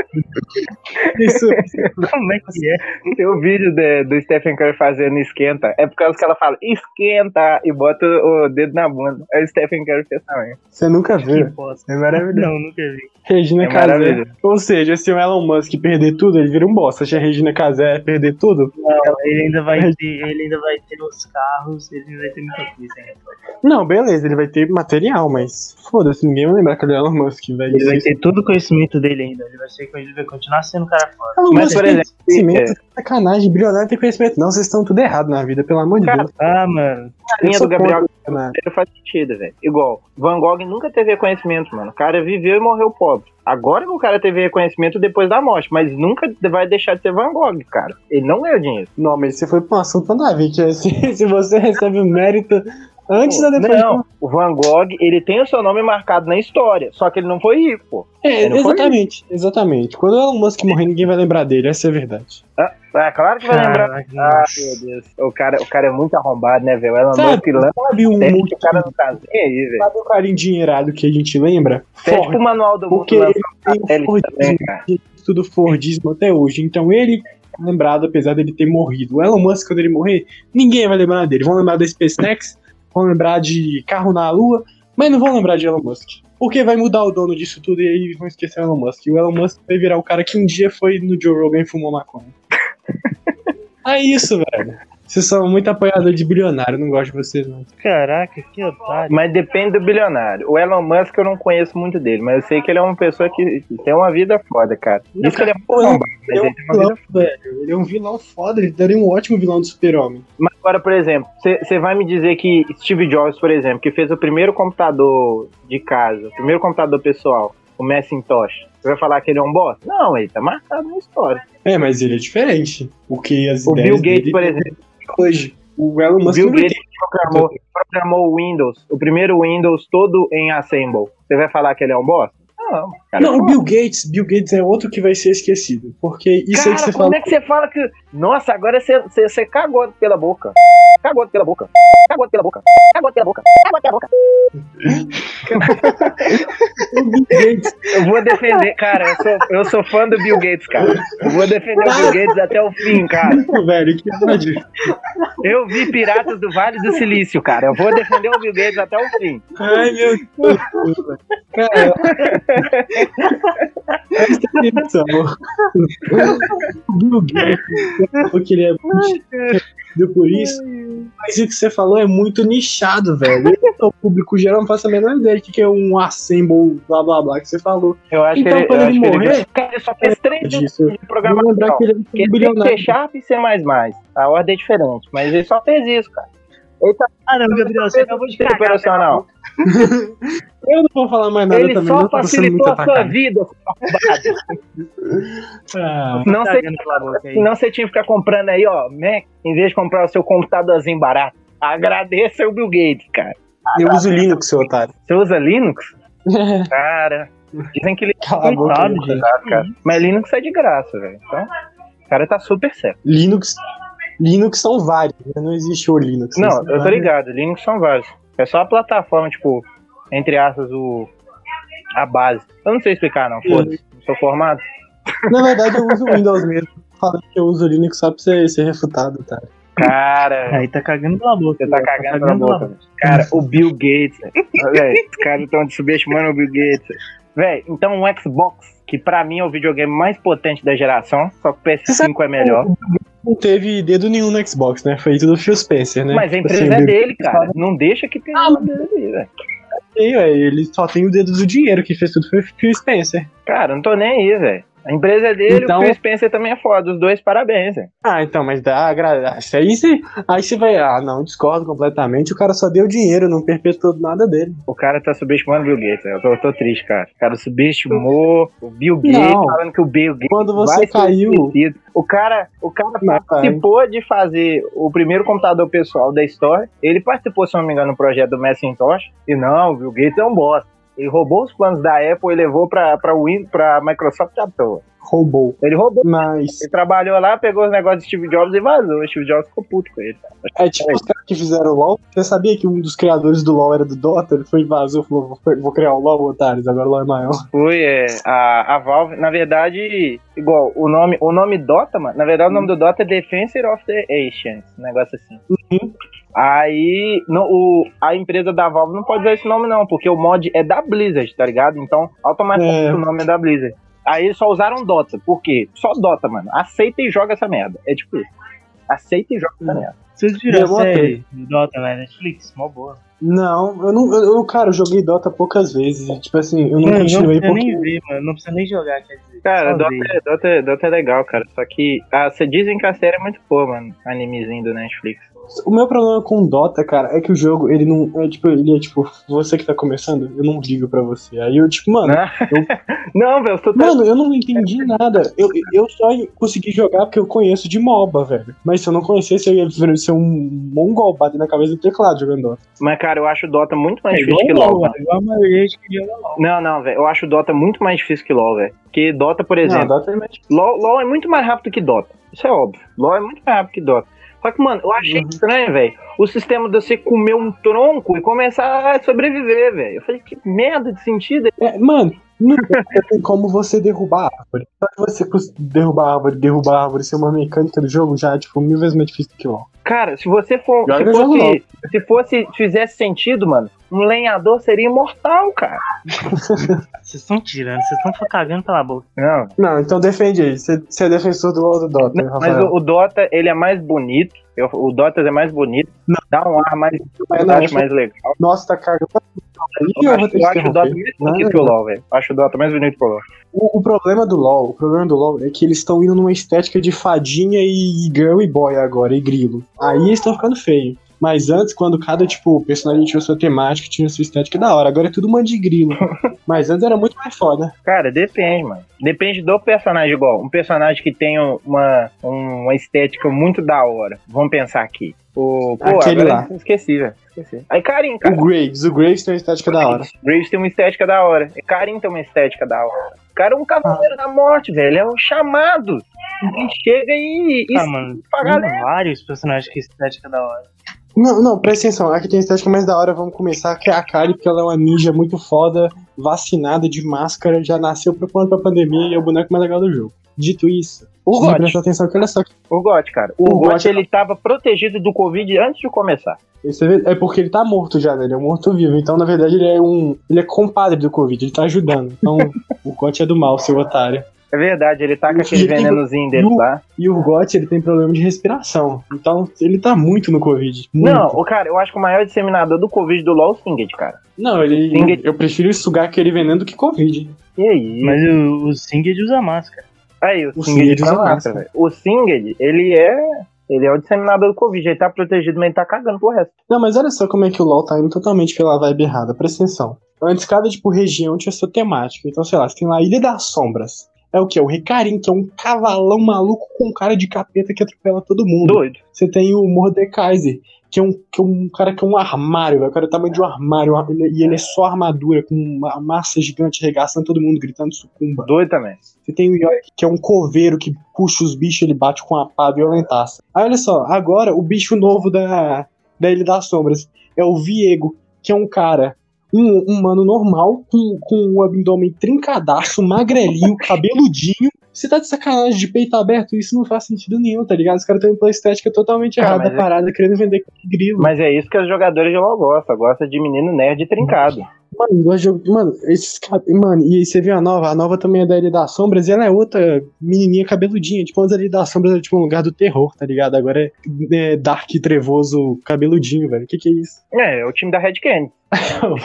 Isso, Como é que é? Tem o vídeo de- do Stephen Curry fazendo esquenta. É por causa que ela fala esquenta e bota o dedo na bunda. Aí o Stephen Curry fez também. você nunca viu. É maravilhoso. Não, nunca vi. Regina É Casé. Ou seja, se o Elon Musk perder tudo, ele vira um bosta. Se a Regina Casé perder tudo, Não, ele ainda vai ter, ele ainda vai ter os carros, ele ainda vai ter muita coisa ainda. não, beleza, ele vai ter material, mas foda-se, ninguém vai lembrar que ele é o Elon Musk, velho. Ele vai ter todo o conhecimento dele ainda. Ele vai, ser, ele vai continuar sendo um cara foda. Elon Mas, Musk por exemplo, conhecimento, é. sacanagem, bilionário tem conhecimento. Não, vocês estão tudo errado na vida, pelo amor de Deus. Ah, mano. A linha do Gabriel contra faz sentido, velho. Igual, Van Gogh nunca teve reconhecimento, mano. O cara viveu e morreu pobre. Agora que o cara teve reconhecimento depois da morte, mas nunca vai deixar de ser Van Gogh, cara. Ele não ganhou dinheiro. Não, mas você foi pra um assunto nada a ver, é se, se você recebe o mérito antes ou depois. não, o Van Gogh, ele tem o seu nome marcado na história, só que ele não foi rico, pô. É, não foi exatamente, exatamente. Quando o Elon Musk morrer, ninguém vai lembrar dele, essa é a verdade. Ah, claro que vai lembrar. Caraca, Ah, nossa. meu Deus. O cara, o cara é muito arrombado, né, velho? O Elon Sabe, Musk lança Sabe um multi... o cara não tá nem aí, velho. Sabe o cara endinheirado que a gente lembra? Ford. pro manual do Porque mundo ele tem o também, cara. tudo Fordismo até hoje. Então ele é lembrado, apesar dele ter morrido. O Elon Musk, quando ele morrer, ninguém vai lembrar dele. Vão lembrar da SpaceX, vão lembrar de carro na Lua, mas não vão lembrar de Elon Musk. Porque vai mudar o dono disso tudo e aí vão esquecer o Elon Musk. E o Elon Musk vai virar o cara que um dia foi no Joe Rogan e fumou maconha. é isso, velho. Vocês são muito apoiador de bilionário, não gosto de vocês, não. Caraca, que otário. Mas depende do bilionário. O Elon Musk eu não conheço muito dele, mas eu sei que ele é uma pessoa que tem uma vida foda, cara. Isso que ele é Pô, Ele é um tem uma vida vilão, velho. Ele é um vilão foda, ele daria um ótimo vilão do super-homem. Mas agora, por exemplo, você vai me dizer que Steve Jobs, por exemplo, que fez o primeiro computador de casa, o primeiro computador pessoal, o Macintosh, você vai falar que ele é um bosta? Não, ele tá marcado na história. É, mas ele é diferente. O que as O ideias Bill Gates, dele por exemplo, hoje. O Elon Musk Bill Gates programou, programou o Windows, o primeiro Windows todo em Assemble. Você vai falar que ele é um bosta? Não, cara. Não, o Bill Gates, Bill Gates é outro que vai ser esquecido. Porque isso aí Cara, que você como fala. é que você fala que. Nossa, agora você, você, você cagou pela boca. Cagou pela boca. Cagou pela boca. Cagou pela boca. Cagou pela boca. O Bill Gates, Eu vou defender, cara. Eu sou, eu sou fã do Bill Gates, cara. Eu vou defender o Bill Gates até o fim, cara. velho, que ódio. Eu vi Piratas do Vale do Silício, cara. Eu vou defender o Bill Gates até o fim. Ai, meu Deus. Cara. Presta atenção. O Bill Gates falou que ele é muito por isso. Mas o que você falou é muito nichado, velho. O público geral não faço a menor ideia de que é um assemble, blá blá blá, que você falou. Eu acho Então, que ele, quando eu ele morrer, ele, cara, ele só fez três disso. de programação. que ele é um ele tem Sharp e C++. A ordem é diferente, mas ele só fez isso, cara. Ele tá Ah, não, Gabriel, você acabou de cagar. operacional. Eu não vou falar mais nada Ele também, só não, sendo muito facilitou a sua vida. Ah, Não Tá. Senão você tinha que ficar comprando aí, ó, Mac, em vez de comprar o seu computadorzinho barato. Agradeça o Bill Gates, cara. eu uso Linux, seu otário. Você usa Linux? Cara, dizem que ele Cala aí, gente. cara. cara. Mas Linux é de graça, velho. Então, o cara tá super certo. Linux, Linux são vários, né? não existe o Linux. Não, eu tô vários. ligado, Linux são vários. É só a plataforma, tipo, entre aspas, o. a base. Eu não sei explicar, não, foda-se. Não Sou formado. Na verdade, eu uso Windows mesmo. Falando que eu uso Linux só pra você ser refutado, tá? Cara, Aí tá cagando pela boca. você tá cagando pela boca. velho. Cara, o Bill Gates. velho, os caras estão subestimando o Bill Gates. Velho, então o Xbox, que pra mim é o videogame mais potente da geração, só que o PS5 é melhor. Não teve dedo nenhum no Xbox, né? Foi tudo Phil Spencer, né? Mas a empresa Assim, é dele, cara. Não deixa que tenha dedo dele, velho. Ele só tem o dedo do dinheiro, que fez tudo foi o Phil Spencer. Cara, não tô nem aí, velho. A empresa é dele, Então- o Phil Spencer também é foda. Os dois, parabéns, velho. Ah, então, mas dá gra- isso Aí você, aí você vai. Ah, não, discordo completamente. O cara só deu dinheiro, não perpetuou nada dele. O cara tá subestimando o Bill Gates, velho. Eu tô, eu tô triste, cara. O cara subestimou o Bill Gates, Não. falando que o Bill Gates Quando você caiu. esquecido. O cara, o cara Não, participou de fazer o primeiro computador pessoal da história. Ele participou, se não me engano, no projeto do Macintosh. E não, o Bill Gates é um bosta. Ele roubou os planos da Apple e levou pra, pra, Win, pra Microsoft à toa. Roubou. Ele roubou. Mas. Ele trabalhou lá, pegou os negócios de Steve Jobs e vazou. O Steve Jobs ficou puto com ele. É tipo os caras que fizeram o LOL. Você sabia que um dos criadores do LOL era do Dota? Ele foi e vazou falou: vou, criar o LOL, otários. Agora o LOL é maior. Foi, é. A, a Valve, na verdade, igual, o nome, o nome Dota, mano, na verdade o nome do Dota é Defensor of the Ancients. Um negócio assim. Uhum. Aí, no, o, a empresa da Valve não pode usar esse nome, não, porque o mod é da Blizzard, tá ligado? Então, automaticamente É. o nome é da Blizzard. Aí eles só usaram Dota. Por quê? Só Dota, mano. Aceita e joga essa merda. É tipo isso. Aceita e joga essa merda. Vocês viram a uma série do Dota na Netflix? Mó boa. Não, eu não. Eu, eu, cara, eu joguei Dota poucas vezes. e, Tipo assim, eu não Mano, não continuei precisa porque. nem ver, mano. Não precisa nem jogar, quer dizer. Cara, só Dota é, Dota, é- Dota é legal, cara. Só que. Ah, você dizem que a série é muito boa, mano. Animezinho do Netflix. O meu problema com o Dota, cara, é que o jogo, ele não. É tipo, ele é tipo, você que tá começando, eu não ligo pra você. Aí eu, tipo, mano. Né? não, velho, tu tá. Mano, eu não entendi nada. Eu, eu só consegui jogar porque eu conheço de MOBA, velho. Mas se eu não conhecesse, eu ia ser um mongol bater na cabeça do teclado jogando Dota. Mas, cara, eu acho Dota muito mais É difícil que LOL, LoL, mano. mano. Igual a maioria que LOL. Não, não, velho. Eu acho Dota muito mais difícil que LoL, velho. Porque Dota, por Não, exemplo. Dota é mais LoL, LoL é muito mais rápido que Dota. Isso é óbvio. LoL é muito mais rápido que Dota. Só que, mano, eu achei Uhum. estranho, velho. O sistema de você comer um tronco e começar a sobreviver, velho. Eu falei, que merda de sentido. É, mano, não tem como você derrubar a árvore. Só que você derrubar a árvore, derrubar a árvore ser uma mecânica do jogo já é, tipo, mil vezes mais difícil do que LOL. Cara, se você for. Se fosse, se fosse. Fizesse sentido, mano, um lenhador seria imortal, cara. Vocês estão tirando, vocês estão cagando pela boca. Não. Não, então defende aí. Você é defensor do LOL do Dota, Não, mas o, o Dota, ele é mais bonito. Eu- o Dota é mais bonito. Não. Dá um ar mais. Eu acho mais legal. Nossa, tá cagando. Eu eu acho, eu o Dota mais bonito que o LoL, velho. Acho o Dota mais bonito que o LoL. O, o problema do LoL, o problema do LoL é que eles estão indo numa estética de fadinha e girl e boy agora, e grilo. Aí eles estão ficando feio. Mas antes, quando cada, tipo, personagem tinha sua temática, tinha sua estética da hora. Agora é tudo uma de grilo. Mas antes era muito mais foda. Cara, depende, mano. Depende do personagem igual. Um personagem que tenha uma, uma estética muito da hora. Vamos pensar aqui. O, pô, Aquele agora lá. Esqueci, velho. Esqueci. Aí, Karim, O cara. Graves, o Graves tem uma estética da hora. Graves tem uma estética da hora. E Karim tem uma estética da hora. O cara é um cavaleiro da morte, velho. É um chamado. Ele chega e. e Ah, mano, pra tem galera. vários personagens que estética da hora. Não, não, presta atenção. A que tem a estética mais da hora, vamos começar, que é a Kali, porque ela é uma ninja muito foda, vacinada de máscara, já nasceu preparando pra pandemia e é o boneco mais legal do jogo. Dito isso, O God. presta atenção que olha só, O GOT, cara. O, O GOT, GOT ele tava protegido do Covid antes de começar. vê, é porque ele tá morto já, né? Ele é um morto-vivo. Então, na verdade, ele é um. Ele é compadre do Covid, ele tá ajudando. Então, o Gotti é do mal, seu otário. É verdade, ele tá com aquele venenozinho dele e o- lá. E o Gotti, ele tem problema de respiração. Então, ele tá muito no Covid. Muito. Não, o cara, eu acho que o maior disseminador do Covid do LoL é o Singed, cara. Não, ele. Singed- Eu prefiro sugar aquele veneno do que Covid. E aí? Mas o, o Singed usa máscara. Aí, o, O Singed Singed usa máscara. velho. O Singed, ele é. Ele é o disseminador do Covid. Ele tá protegido, mas ele tá cagando pro resto. Não, mas olha só como é que o LoL tá indo totalmente pela vibe errada. Presta atenção. Antes, cada, tipo, região tinha sua temática. Então, sei lá, você tem lá a Ilha das Sombras. É o quê? O Recarim, que é um cavalão maluco com cara de capeta que atropela todo mundo. Doido. Você tem o Mordekaiser, que é um, que é um cara que é um armário, velho. O cara é o tamanho de um armário. ele- e ele é só armadura, com uma massa gigante arregaçando todo mundo, gritando sucumba. Doido também. Você tem o Yorick, que é um coveiro que puxa os bichos, ele bate com a pá violentaça. Aí olha só, agora o bicho novo da, da Ilha das Sombras é o Viego, que é um cara, um humano normal, com, com o abdômen trincadaço, magrelinho, cabeludinho. Você tá de sacanagem de peito aberto? Isso não faz sentido nenhum, tá ligado? Os caras estão pela estética totalmente Ah, errada da é- parada, querendo vender com grilo. Mas é isso que os jogadores de LoL gostam. Gostam de menino nerd trincado. Mano, gosto de jogo- mano, esses. Mano, e aí você viu a nova? A nova também é da Ilha das Sombras e ela é outra menininha cabeludinha. Tipo, antes a Ilha das Sombras era tipo um lugar do terror, tá ligado? Agora é, é Dark Trevoso cabeludinho, velho. Que que é isso? É, é o time da Red Candy.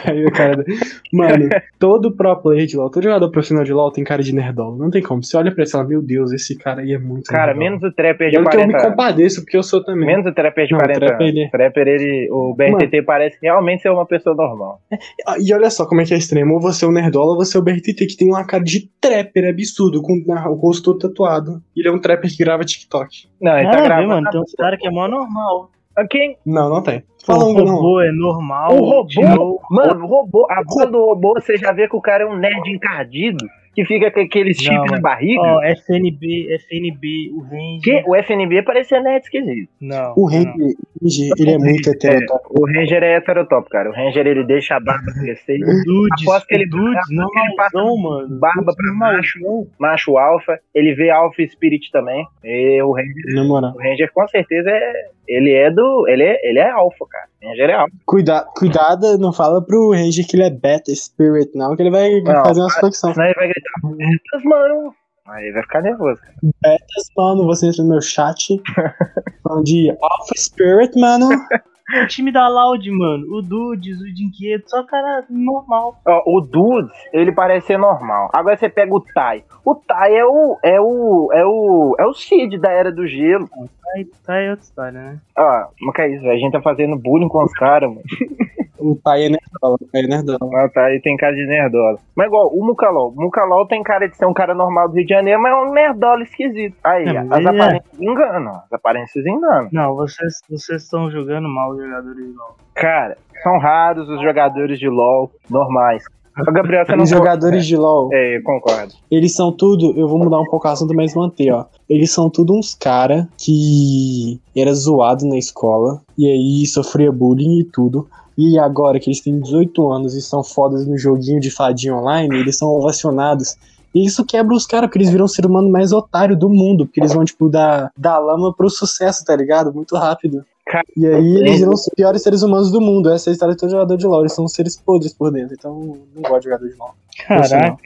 Velho, cara. Mano, todo pro player de LoL, todo jogador profissional de LoL tem cara de nerdola. Não tem como. Você olha pra ele e fala, meu Deus, esse cara aí é muito Cara, nerdola." menos o Trapper de olha que eu me 40 compadeço, porque eu sou também. Menos o Trapper de Não, o 40 Trapper, anos. ele- O Trapper, ele, o BRTT parece realmente ser uma pessoa normal. Ah, E olha só como é que é extremo. Ou você é o Nerdola ou você é o BRTT, que tem uma cara de trapper absurdo, com ah, o rosto todo tatuado. Ele é um trapper que grava TikTok. Não, ele tá a ver, gravando. mano. Tem uns caras que é mó normal. Quem? Não, não tem. O Fala não. robô é normal. O robô? Mano, o robô, a voz do robô, você já vê que o cara é um nerd encardido, que fica com aqueles Não, chips na mano. barriga. Ó, FNB, FNB, o Ranger. Que? O FNB parecia nerd esquisito. Não. O não. Ranger, ele é muito heterotópico. O Ranger é heterotópico, cara. O Ranger ele deixa a barba crescer. O Dudes, Aposto que ele- o Dudes, que ele passa normalzão, mano. barba pra normalzão. Macho alfa, ele vê alfa spirit também. E o Ranger, moral. o Ranger com certeza é. Ele é do. Ele é, ele é alfa, cara. O Ranger é alfa. Cuida, cuidado, não fala pro Ranger que ele é Beta Spirit, não, que ele vai Não, fazer umas flexões. Senão ele vai gritar, "Betas, mano. Aí vai ficar nervoso. cara. Betas, mano, você entra no meu chat. falando de Alpha Spirit, mano. O time da Loud, mano. O Dudes, o Dinquedo, só cara normal. Ó, o Dudes, ele parece ser normal. Agora você pega o Tai. O Tai é o. É o. É o. É o Cid da Era do Gelo. Aí tá aí outra história, né? Ó, mas que é isso, velho? a gente tá fazendo bullying com os caras, mano. O pai é nerdola, o pai é nerdola. Ah, tá, aí tem cara de nerdola. Mas igual, o Mucalol. O Mucalol tem cara de ser um cara normal do Rio de Janeiro, mas é um nerdola esquisito. Aí, É, as é. aparências enganam. As aparências enganam. Não, vocês vocês estão jogando mal os jogadores de LoL. Cara, são raros os jogadores de LoL normais. O Gabriel, você não Os jogadores de LoL, É, eu concordo. eles são tudo. Eu vou mudar um pouco o assunto, mas manter, ó. Eles são tudo uns cara que era zoado na escola e aí sofria bullying e tudo. E agora que eles têm 18 anos e são fodas no joguinho de fadinha online, eles são ovacionados. E isso quebra os caras, porque eles viram o ser humano mais otário do mundo. Porque eles vão, tipo, da, da lama pro sucesso, tá ligado? Muito rápido. E aí eles viram os piores seres humanos do mundo. Essa é a história de todo jogador de LoL. Eles são seres podres por dentro. Então, não gosto de jogador de LoL. Caraca.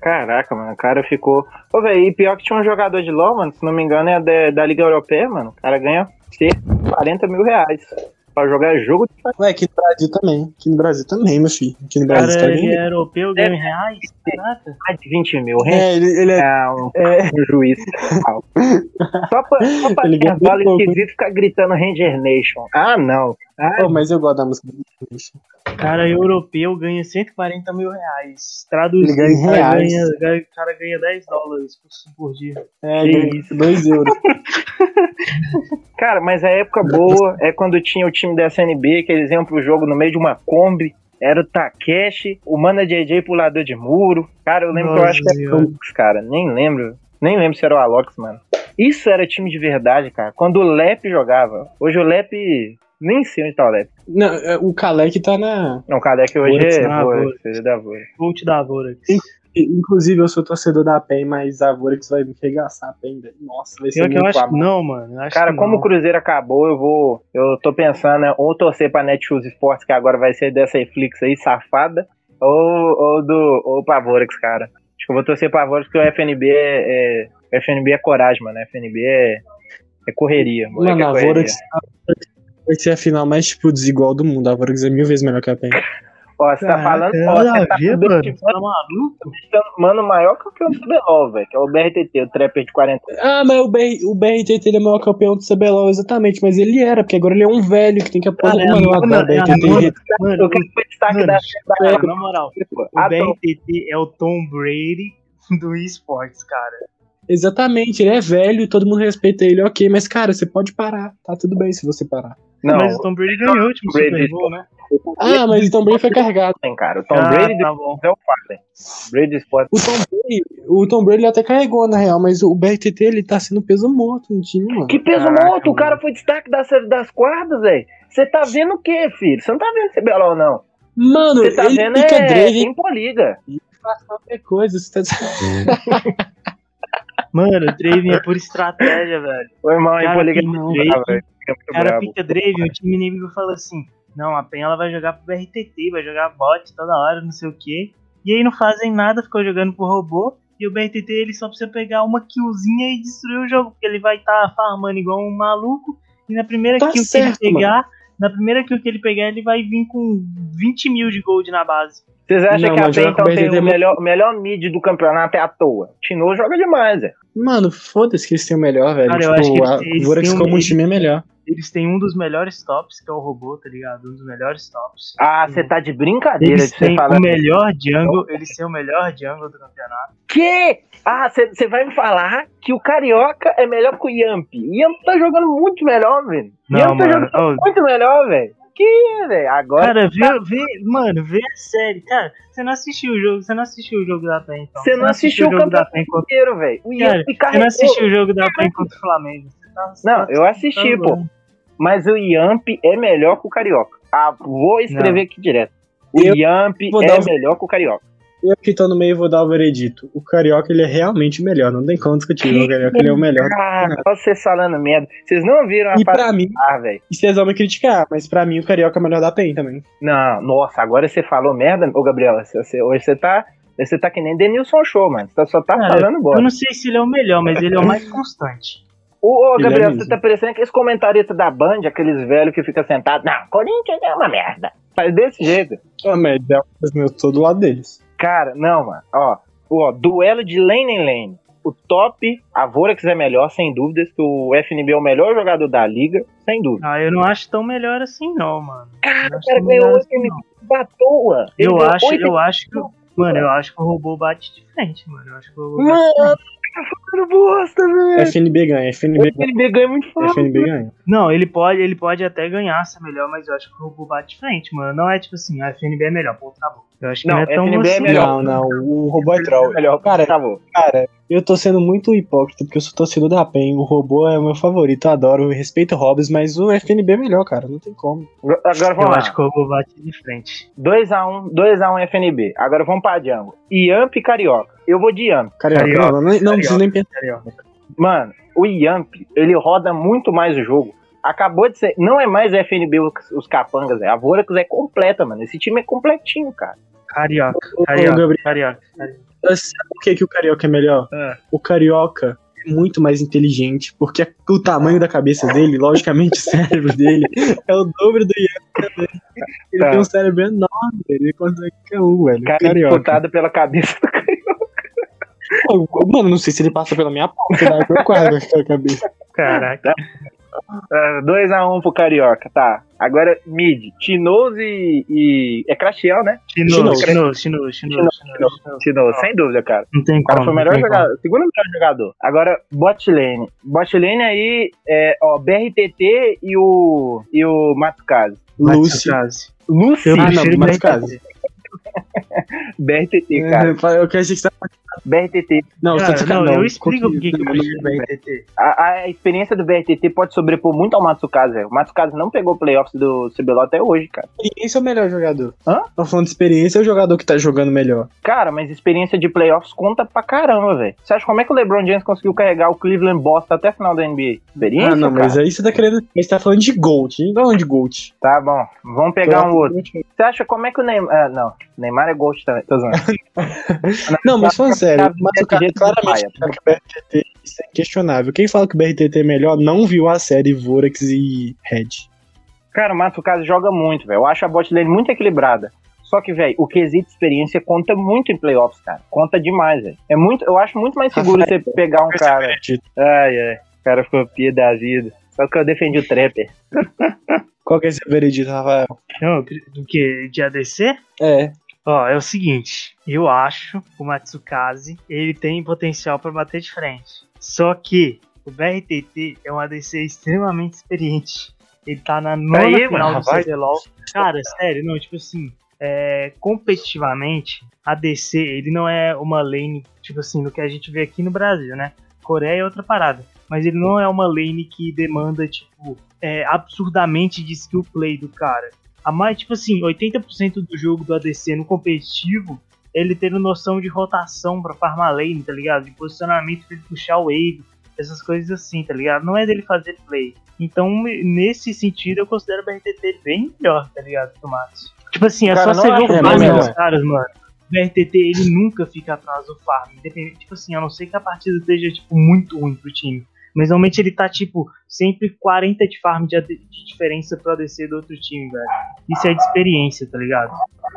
Caraca, mano, o cara ficou. Ô, velho, e pior que tinha um jogador de LoL, mano, se não me engano, é da, da Liga Europeia, mano. O cara ganha cerca de 40 mil reais pra jogar jogo de Ué, aqui no Brasil também. Aqui no Brasil também, meu filho. Aqui no Brasil cara, tá ele é europeu, ganha em reais. Caraca. mais de 20 mil. É, ele, ele é. É um, é um juiz. só pra, só pra Ele bem pouco. esquisito ficar gritando Ranger Nation. Ah, não. Ah, Pô, mas eu gosto da música do Bicho. Cara europeu ganha 140 mil reais. Traduzido, Ele ganha em reais. ganha- O cara ganha 10 dólares por, por dia. É, ganha 2 euros. Cara, mas a época boa é quando tinha o time da SNB, que eles iam pro jogo no meio de uma Kombi. Era o Takeshi, o Mana JJ pulador de muro. Cara, eu lembro que eu Nossa acho que era. Alux, cara. Nem lembro. Nem lembro se era o Alox, mano. Isso era time de verdade, cara. Quando o Lep jogava. Hoje o Lep. Nem sei onde tá o Lep. Não, é, o Kalec tá na. Não, o Kadek hoje Vorax, é ah, Vorax, Vorax. é da Vorax. Vou te dar Vorax. Inclusive, eu sou torcedor da PEN, mas a Vorax vai me regaçar a PEN. Nossa, vai ser eu muito acho não, mano. eu acho Cara, que como não. o Cruzeiro acabou, eu vou. Eu tô pensando, né, ou torcer pra Netshoes Sports, que agora vai ser dessa Netflix aí, safada, ou, ou, do, ou pra Vorax, cara. Acho que eu vou torcer pra Vorax, porque o FNB é. é- o FNB é coragem, mano. O FNB é, é correria. moleque, Mano, é a correria. Vorax a Vorax vai ser a final mais, tipo, desigual do mundo. A Vorax é mil vezes melhor que a PEN. Ó, você tá falando. Ó, você a tá falando mano. Você tá mano maior que o que o CBLOL, velho. Que é o BRTT, o Trapper de 40. Ah, mas o, BR, o BRTT ele é o maior campeão do CBLOL, exatamente. Mas ele era, porque agora ele é um velho que tem que aposentar. Cara, é mano, eu adoro o BRTT. Mona- Eu Mano, quero ver destaque Mano, da. Cara, na moral, o BRTT é o Tom Brady do esportes, cara. Exatamente, ele é velho, todo mundo respeita ele, ok. Mas, cara, você pode parar. Tá tudo bem se você parar. Não, Mas o Tom Brady ganhou o último Brady. Super Bowl, né? Ah, mas o Tom Brady foi carregado. tem, cara. O Tom ah, Brady tá bom. é o Fallen. Brady Sports. O Tom Brady, o Tom Brady até carregou, na real, mas o BRTT ele tá sendo peso morto no time, mano. Que peso Caraca, morto, o mano. cara foi destaque das, das quartas, velho. Você tá vendo o quê, filho? Você não tá vendo CBLOL, não. Mano, Você tá ele vendo fica é Drake em poliga. faz qualquer coisa. Você tá... Mano, o Draven é por estratégia, velho. O irmão em Cara, poliga não, velho. O muito cara bravo. pica Draven, o time inimigo fala assim: Não, a Pen ela vai jogar pro BRTT, vai jogar bot toda hora, não sei o que. E aí não fazem nada, ficou jogando pro robô. E o BRTT ele só precisa pegar uma killzinha e destruir o jogo, porque ele vai estar tá farmando igual um maluco. E na primeira Tá kill certo, que ele pegar, na primeira kill que ele pegar, ele vai vir com 20 mil de gold na base. Vocês acham Não, que a PEN então tem é o melhor, o melhor mid do campeonato é à toa? Tino joga demais, velho. Mano, foda-se que eles têm o melhor, velho. Cara, eu acho que tipo, eles- a Vorax um- como time é melhor. Eles têm um dos melhores tops, que é o robô, tá ligado? Um dos melhores tops. Ah, você tá de brincadeira Eles de você têm falar. o melhor jungle, eles têm o melhor jungle do campeonato. Que? Ah, você vai me falar que o Carioca é melhor que o Yamp. O Yamp tá jogando muito melhor, velho. Não, Yamp tá mano. jogando Ô, muito melhor, velho. Que, velho? Agora. Cara, vê, vê, mano, vê a série. Cara, você não assistiu o jogo, você não assistiu o jogo da PEN, então. Você não assistiu o jogo da campeonato PEN contra inteiro, velho. Você não assistiu o jogo da PEN contra o Flamengo. Tá- Não, tá- eu assisti, tá pô. bom. Mas o Yamp é melhor que o Carioca. Ah, vou escrever aqui direto. O Eu Yamp é os- melhor que o Carioca. Eu que tô no meio vou dar o veredito. O Carioca ele é realmente melhor, não tem como discutir. O Carioca ele é o melhor. Cara, olha vocês falando merda. Vocês não viram a E pra mim, Ah, velho. e vocês vão me criticar, mas pra mim o Carioca é o melhor da PEN também. Não, nossa, agora você falou merda, ô Gabriel. você- hoje você tá. Você tá que nem Denilson Show, mano. Você só tá Cara, falando Eu bosta. não sei se ele é o melhor, mas ele é o mais constante. Ô, Ele Gabriel, é você tá parecendo aqueles comentaristas da Band, aqueles velhos que ficam sentados. Não, Corinthians é uma merda. Faz desse jeito. Ô, mas é eu tô do lado deles. Cara, não, mano. Ó, ó, duelo de lane em lane. O top, a Vorax é melhor, sem dúvidas. que O FNB é o melhor jogador da liga, sem dúvida. Ah, eu não acho tão melhor assim, não, mano. Cara, Eu o cara ganhou melhor 8 assim, MVP não. da toa. Eu acho, 8 eu acho que. Mano, eu acho que o robô bate de frente, mano. Eu acho que o robô bate de Mano, frente. Tá falando bosta, velho. FNB ganha, FNB ganha. FNB ganha muito fácil. FNB ganha. Não, ele pode, ele pode até ganhar ser melhor, mas eu acho que o robô bate de frente, mano. Não é tipo assim, a FNB é melhor, pô, tá bom. Eu acho que Não, não, é tão FNB é assim, melhor. Não, não, o robô é troll. Melhor, Cara, travou. Cara, eu tô sendo muito hipócrita porque eu sou torcedor da PEN. O robô é o meu favorito, eu adoro, eu respeito o Hobbs, mas o FNB é melhor, cara, não tem como. Agora Eu vamos lá. acho que o robô bate de frente. 2x1, 2x1 FNB. Agora vamos pra Django. Yamp e Carioca. Eu vou de Yamp. Carioca, Carioca, não, não, não, não preciso nem pensar. Mano, o Yamp, ele roda muito mais o jogo. Acabou de ser. Não é mais FNB os, os capangas, é. A Vorax é completa, mano. Esse time é completinho, cara. Carioca, carioca, Gabriel, carioca. carioca. sabe por que, que o Carioca é melhor? É. O Carioca é muito mais inteligente, porque o tamanho da cabeça dele, logicamente o cérebro dele, é o dobro do Yamp também. Ele Tá. tem um cérebro enorme, ele consegue qualquer um, velho. Cara é Carioca. disputado pela cabeça do Pô, Mano, não sei se ele passa pela minha ponta, né? Eu quase aquela cabeça. Caraca. 2x1 pro Carioca, tá. Agora, mid. Tinoz e, e. É Crashiel, né? Chinoso, chinoso. Tinoz, sem dúvida, cara. Não tem O cara como. foi o melhor tem como. jogador, segundo melhor jogador. Agora, bot lane. Bot lane aí, é, ó, BRTT e o. e o. Matsukaze. Lucy, Eu Ah, não, Matsukaze. BRTT. BRTT, cara. É, eu que achei que você tava... BRTT. Não, Cara, você tá não, não, eu explico por que que eu não, prefiro BRTT. A, a experiência do BRTT pode sobrepor muito ao Matsukaze, velho. O Matsukaze não pegou playoffs do CBLOL até hoje, cara. Experiência é o melhor jogador. Hã? Tô falando de experiência, é o jogador que tá jogando melhor. Cara, mas experiência de playoffs conta pra caramba, velho. Você acha como é que o LeBron James conseguiu carregar o Cleveland Bosta até a final da NBA? Experiência, ah, não, cara? mas aí você tá querendo. Você tá falando de Gold. Não de Gold. Tá bom, vamos pegar um outro. Você acha como é que o Neymar... Ah, não, Neymar é Ghost também, tô zoando. Não, mas falando sério, mas o cara claramente fala que o BRTT isso é inquestionável. Quem fala que o BRTT é melhor não viu a série Vorax e Red. Cara, o Matsukaze joga muito, velho. Eu acho a bot lane muito equilibrada. Só que, velho, o quesito experiência conta muito em playoffs, cara. Conta demais, velho. É muito, eu acho muito mais seguro você pegar um cara. Ai, ai. O cara ficou pia da vida. Só que eu defendi o Trapper. Qual que é esse veredito, Rafael? Não, do que? De ADC? É. Ó, é o seguinte, eu acho o Matsukaze, ele tem potencial pra bater de frente. Só que o BRTT é um ADC extremamente experiente. Ele tá na nona Aí, final mano, do. CBLOL. Cara, sério, não, tipo assim, é, competitivamente, ADC, ele não é uma lane, tipo assim, do que a gente vê aqui no Brasil, né? Coreia é outra parada. Mas ele não é uma lane que demanda, tipo, é, absurdamente de skill play do cara. A mais, tipo assim, 80% do jogo do ADC no competitivo, ele tendo noção de rotação pra farmar lane, tá ligado? De posicionamento pra ele puxar o wave, essas coisas assim, tá ligado? Não é dele fazer play. Então, nesse sentido, eu considero o BRTT bem melhor, tá ligado, que o Max. Tipo assim, é Cara, só você ver o farm dos caras, mano. O BRTT, ele nunca fica atrás do farm. Independente, tipo assim, a não ser que a partida esteja, tipo, muito ruim pro time. Mas normalmente ele tá, tipo, sempre 40 de farm de, de diferença pro ADC do outro time, velho. Isso é de experiência, tá ligado?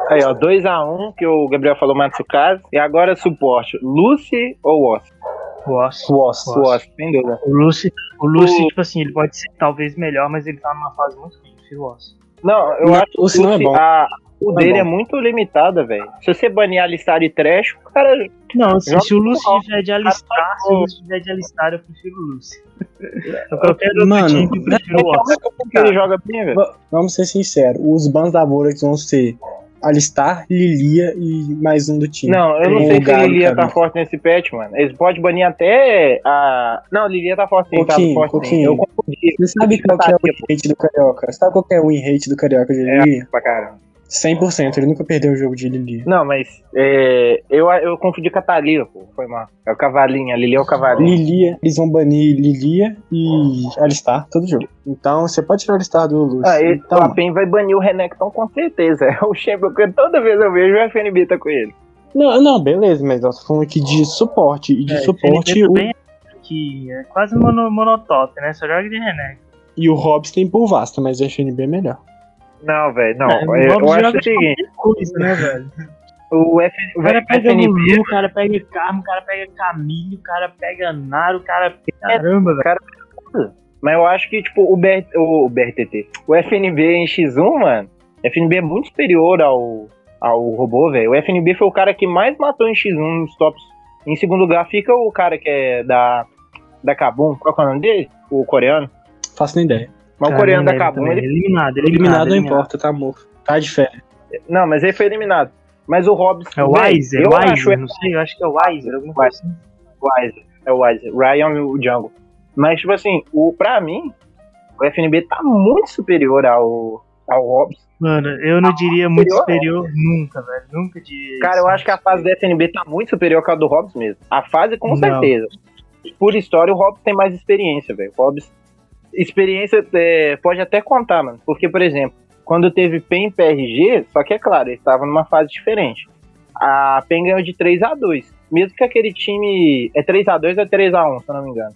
Aí, ó, 2x1, que o Gabriel falou Matsukaze. E agora suporte. Lucy ou. O Oss. O Oss, sem dúvida. O Lucy, o Lucy O- tipo assim, ele pode ser talvez melhor, mas ele tá numa fase muito ruim. Prefiro o Oss. Não, eu Não, acho o Lucy não é bom. a- o é dele bom. é muito limitado, velho. Se você banir Alistar e Trash, o cara. Não, se, se o Lucy com o tiver de alistar, se o Lucy tiver de alistar, eu prefiro o Lucy. Eu qualquer outro Mano, time, eu prefiro o Oss. Porque ele joga bem, velho. Vamos ser sinceros, os bans da Vorax vão ser Alistar, Lilia e mais um do time. Não, eu não Tem sei o se Lilia tá cara. forte nesse patch, mano. Eles podem banir até a. Não, Lilia tá forte sim, tá Pouquinho, forte. Eu confundi. Você sabe qual que é o win rate do Carioca? Sabe qual que é o win rate do Carioca de É. Lilia? Pra caramba. 100%, ele nunca perdeu o jogo de Lilia. Não, mas é, eu, eu confundi com a Thalila, pô. Foi mal. É o cavalinho, a Lilia é o cavalinho. Lilia, eles vão banir Lilia e Alistar todo jogo. Então você pode tirar o Alistar do Lúcio. Ah, então, a PEN vai banir o Renekton com certeza. É o Champion, porque toda vez eu vejo o FNB tá com ele. não, não, beleza, mas nós falando aqui de suporte. E de É, suporte, o, é que é quase mono, monotop, né? Só joga de Renek. e o Hobbs tem por Vasta, mas o FNB é melhor. Não, velho, não. É, o eu, eu acho o seguinte: Coisa, né, velho? o, F, o O cara pega FNB. Lulu, o cara pega Carmo, o cara pega Camille, o cara pega Naro, o cara pega. Caramba, velho. Mas eu acho que, tipo, o, BR, o BRTT, o FNB em X1, mano, FNB é muito superior ao, ao robô, velho. O FNB foi o cara que mais matou em X1 nos tops. Em segundo lugar fica o cara que é da, da Kabum. Qual que é o nome dele? O coreano. Faço nem ideia. Mas o coreano da lembro Kabum, ele. Eliminado, Eliminado eliminado. não importa, tá morto. Tá de férias. Não, mas ele foi eliminado. Mas o Hobbs. É o Wiser, eu Wiser, acho não sei, eu acho que é o Wiser, alguma coisa assim. Wiser. É o Wiser. Ryan o Jungle. Mas, tipo assim, o, pra mim, o FNB tá muito superior ao, ao Hobbs. Mano, eu não diria muito superior, superior nunca, velho. Nunca diria. Cara, isso. eu acho que a fase da FNB tá muito superior à do Hobbs mesmo. A fase, com Não. certeza. Por história, o Hobbs tem mais experiência, velho. O Hobbs. Experiência é, pode até contar, mano. Porque, por exemplo, quando teve PEN e PRG, só que é claro, eles estavam numa fase diferente. A PEN ganhou de 3 a 2 Mesmo que aquele time. É 3 a 2 ou é 3 a 1 se eu não me engano.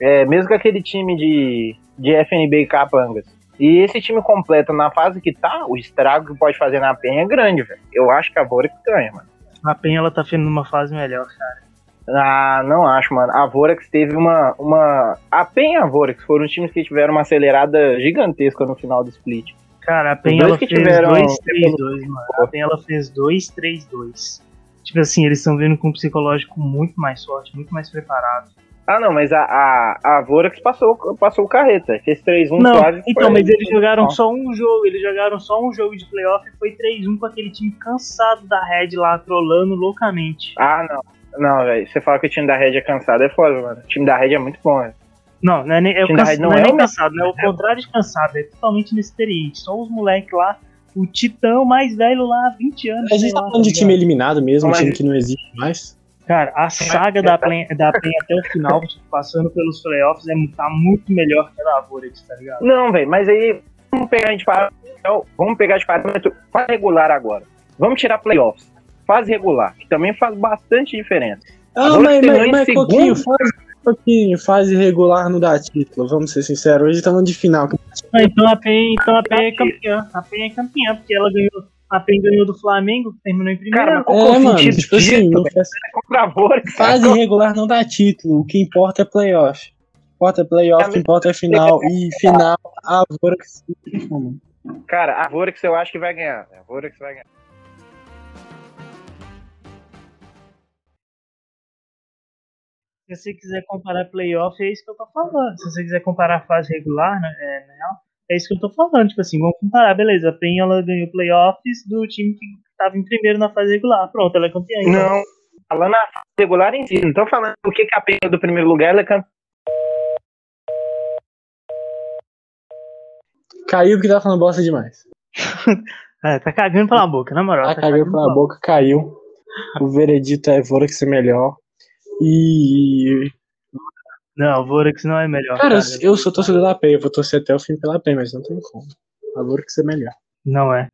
É, mesmo que aquele time de, de FNB e Capangas. E esse time completo na fase que tá, o estrago que pode fazer na PEN é grande, velho. Eu acho que a Vorax ganha, mano. A Penha, ela tá fazendo uma fase melhor, cara. Ah, não acho, mano. A Vorax teve uma. uma... A PEN e a Vorax foram os times que tiveram uma acelerada gigantesca no final do split. Cara, a dois ela que fez tiveram- 2-3-2, mano. A Penha, ela fez 2-3-2. Tipo assim, eles estão vindo com um psicológico muito mais forte, muito mais preparado. Ah, não, mas a, a, a Vorax passou, passou o carreta. Fez 3-1 Não, suave. então, mas eles jogaram só um jogo, eles jogaram só um jogo de playoff e foi 3-1 com aquele time cansado da Red lá, trolando loucamente. Ah, não. Não, velho. Você fala que o time da Red é cansado, é foda, mano. O time da Red é muito bom, velho. Não, não é nem, é o Time da cansa- Red não não é é nem o- cansado, não é o contrário de cansado, é totalmente inexperiente. Só os moleques lá, o Titã mais velho lá, 20 anos. A gente tá lá, falando de ligado? time eliminado mesmo, um Mas- time que não existe mais. Cara, a saga da PEN, da PEN até o final, tipo, passando pelos playoffs, é, tá muito melhor que a da Vorax, tá ligado? Não, velho, mas aí vamos pegar de parâmetro, vamos pegar de parâmetro regular agora. Vamos tirar playoffs. Fase regular, que também faz bastante diferença. Ah, Agora mas, mas, mas segundo. pouquinho, fase, pouquinho, fase regular não dá título, vamos ser sinceros. Hoje estamos de final. Ah, então a PEN, então a PEN é campeã. A PEN é campeã, porque ela ganhou. A PEN ganhou do Flamengo, que terminou em primeiro. Cara, qual é É, o mano, tipo assim, faz- Vorax, fase regular não dá título, o que importa é playoff. O que importa é playoff, o que importa é final. E final, a Vorax. Cara, a Vorax eu acho que vai ganhar. A Vorax vai ganhar. Se você quiser comparar playoff, é isso que eu tô falando. Se você quiser comparar fase regular, né, é, real, é isso que eu tô falando. Tipo assim, vamos comparar, beleza. A PEN ela ganhou playoffs do time que tava em primeiro na fase regular. Pronto, ela é campeã. então. Não, falando a fase regular em si, não tô falando o que, que a pena do primeiro lugar ela é campeã. Caiu porque tá falando bosta demais. É, tá cagando pela boca, na moral. Tá tá cagando pela boca, caiu. O veredito é Vorax ser melhor. E. Não, o Vorax não é melhor. Cara, Cara, eu sou torcedor da PEN, eu vou torcer até o fim pela PEN, mas não tem como. A Vorax é melhor. Não é.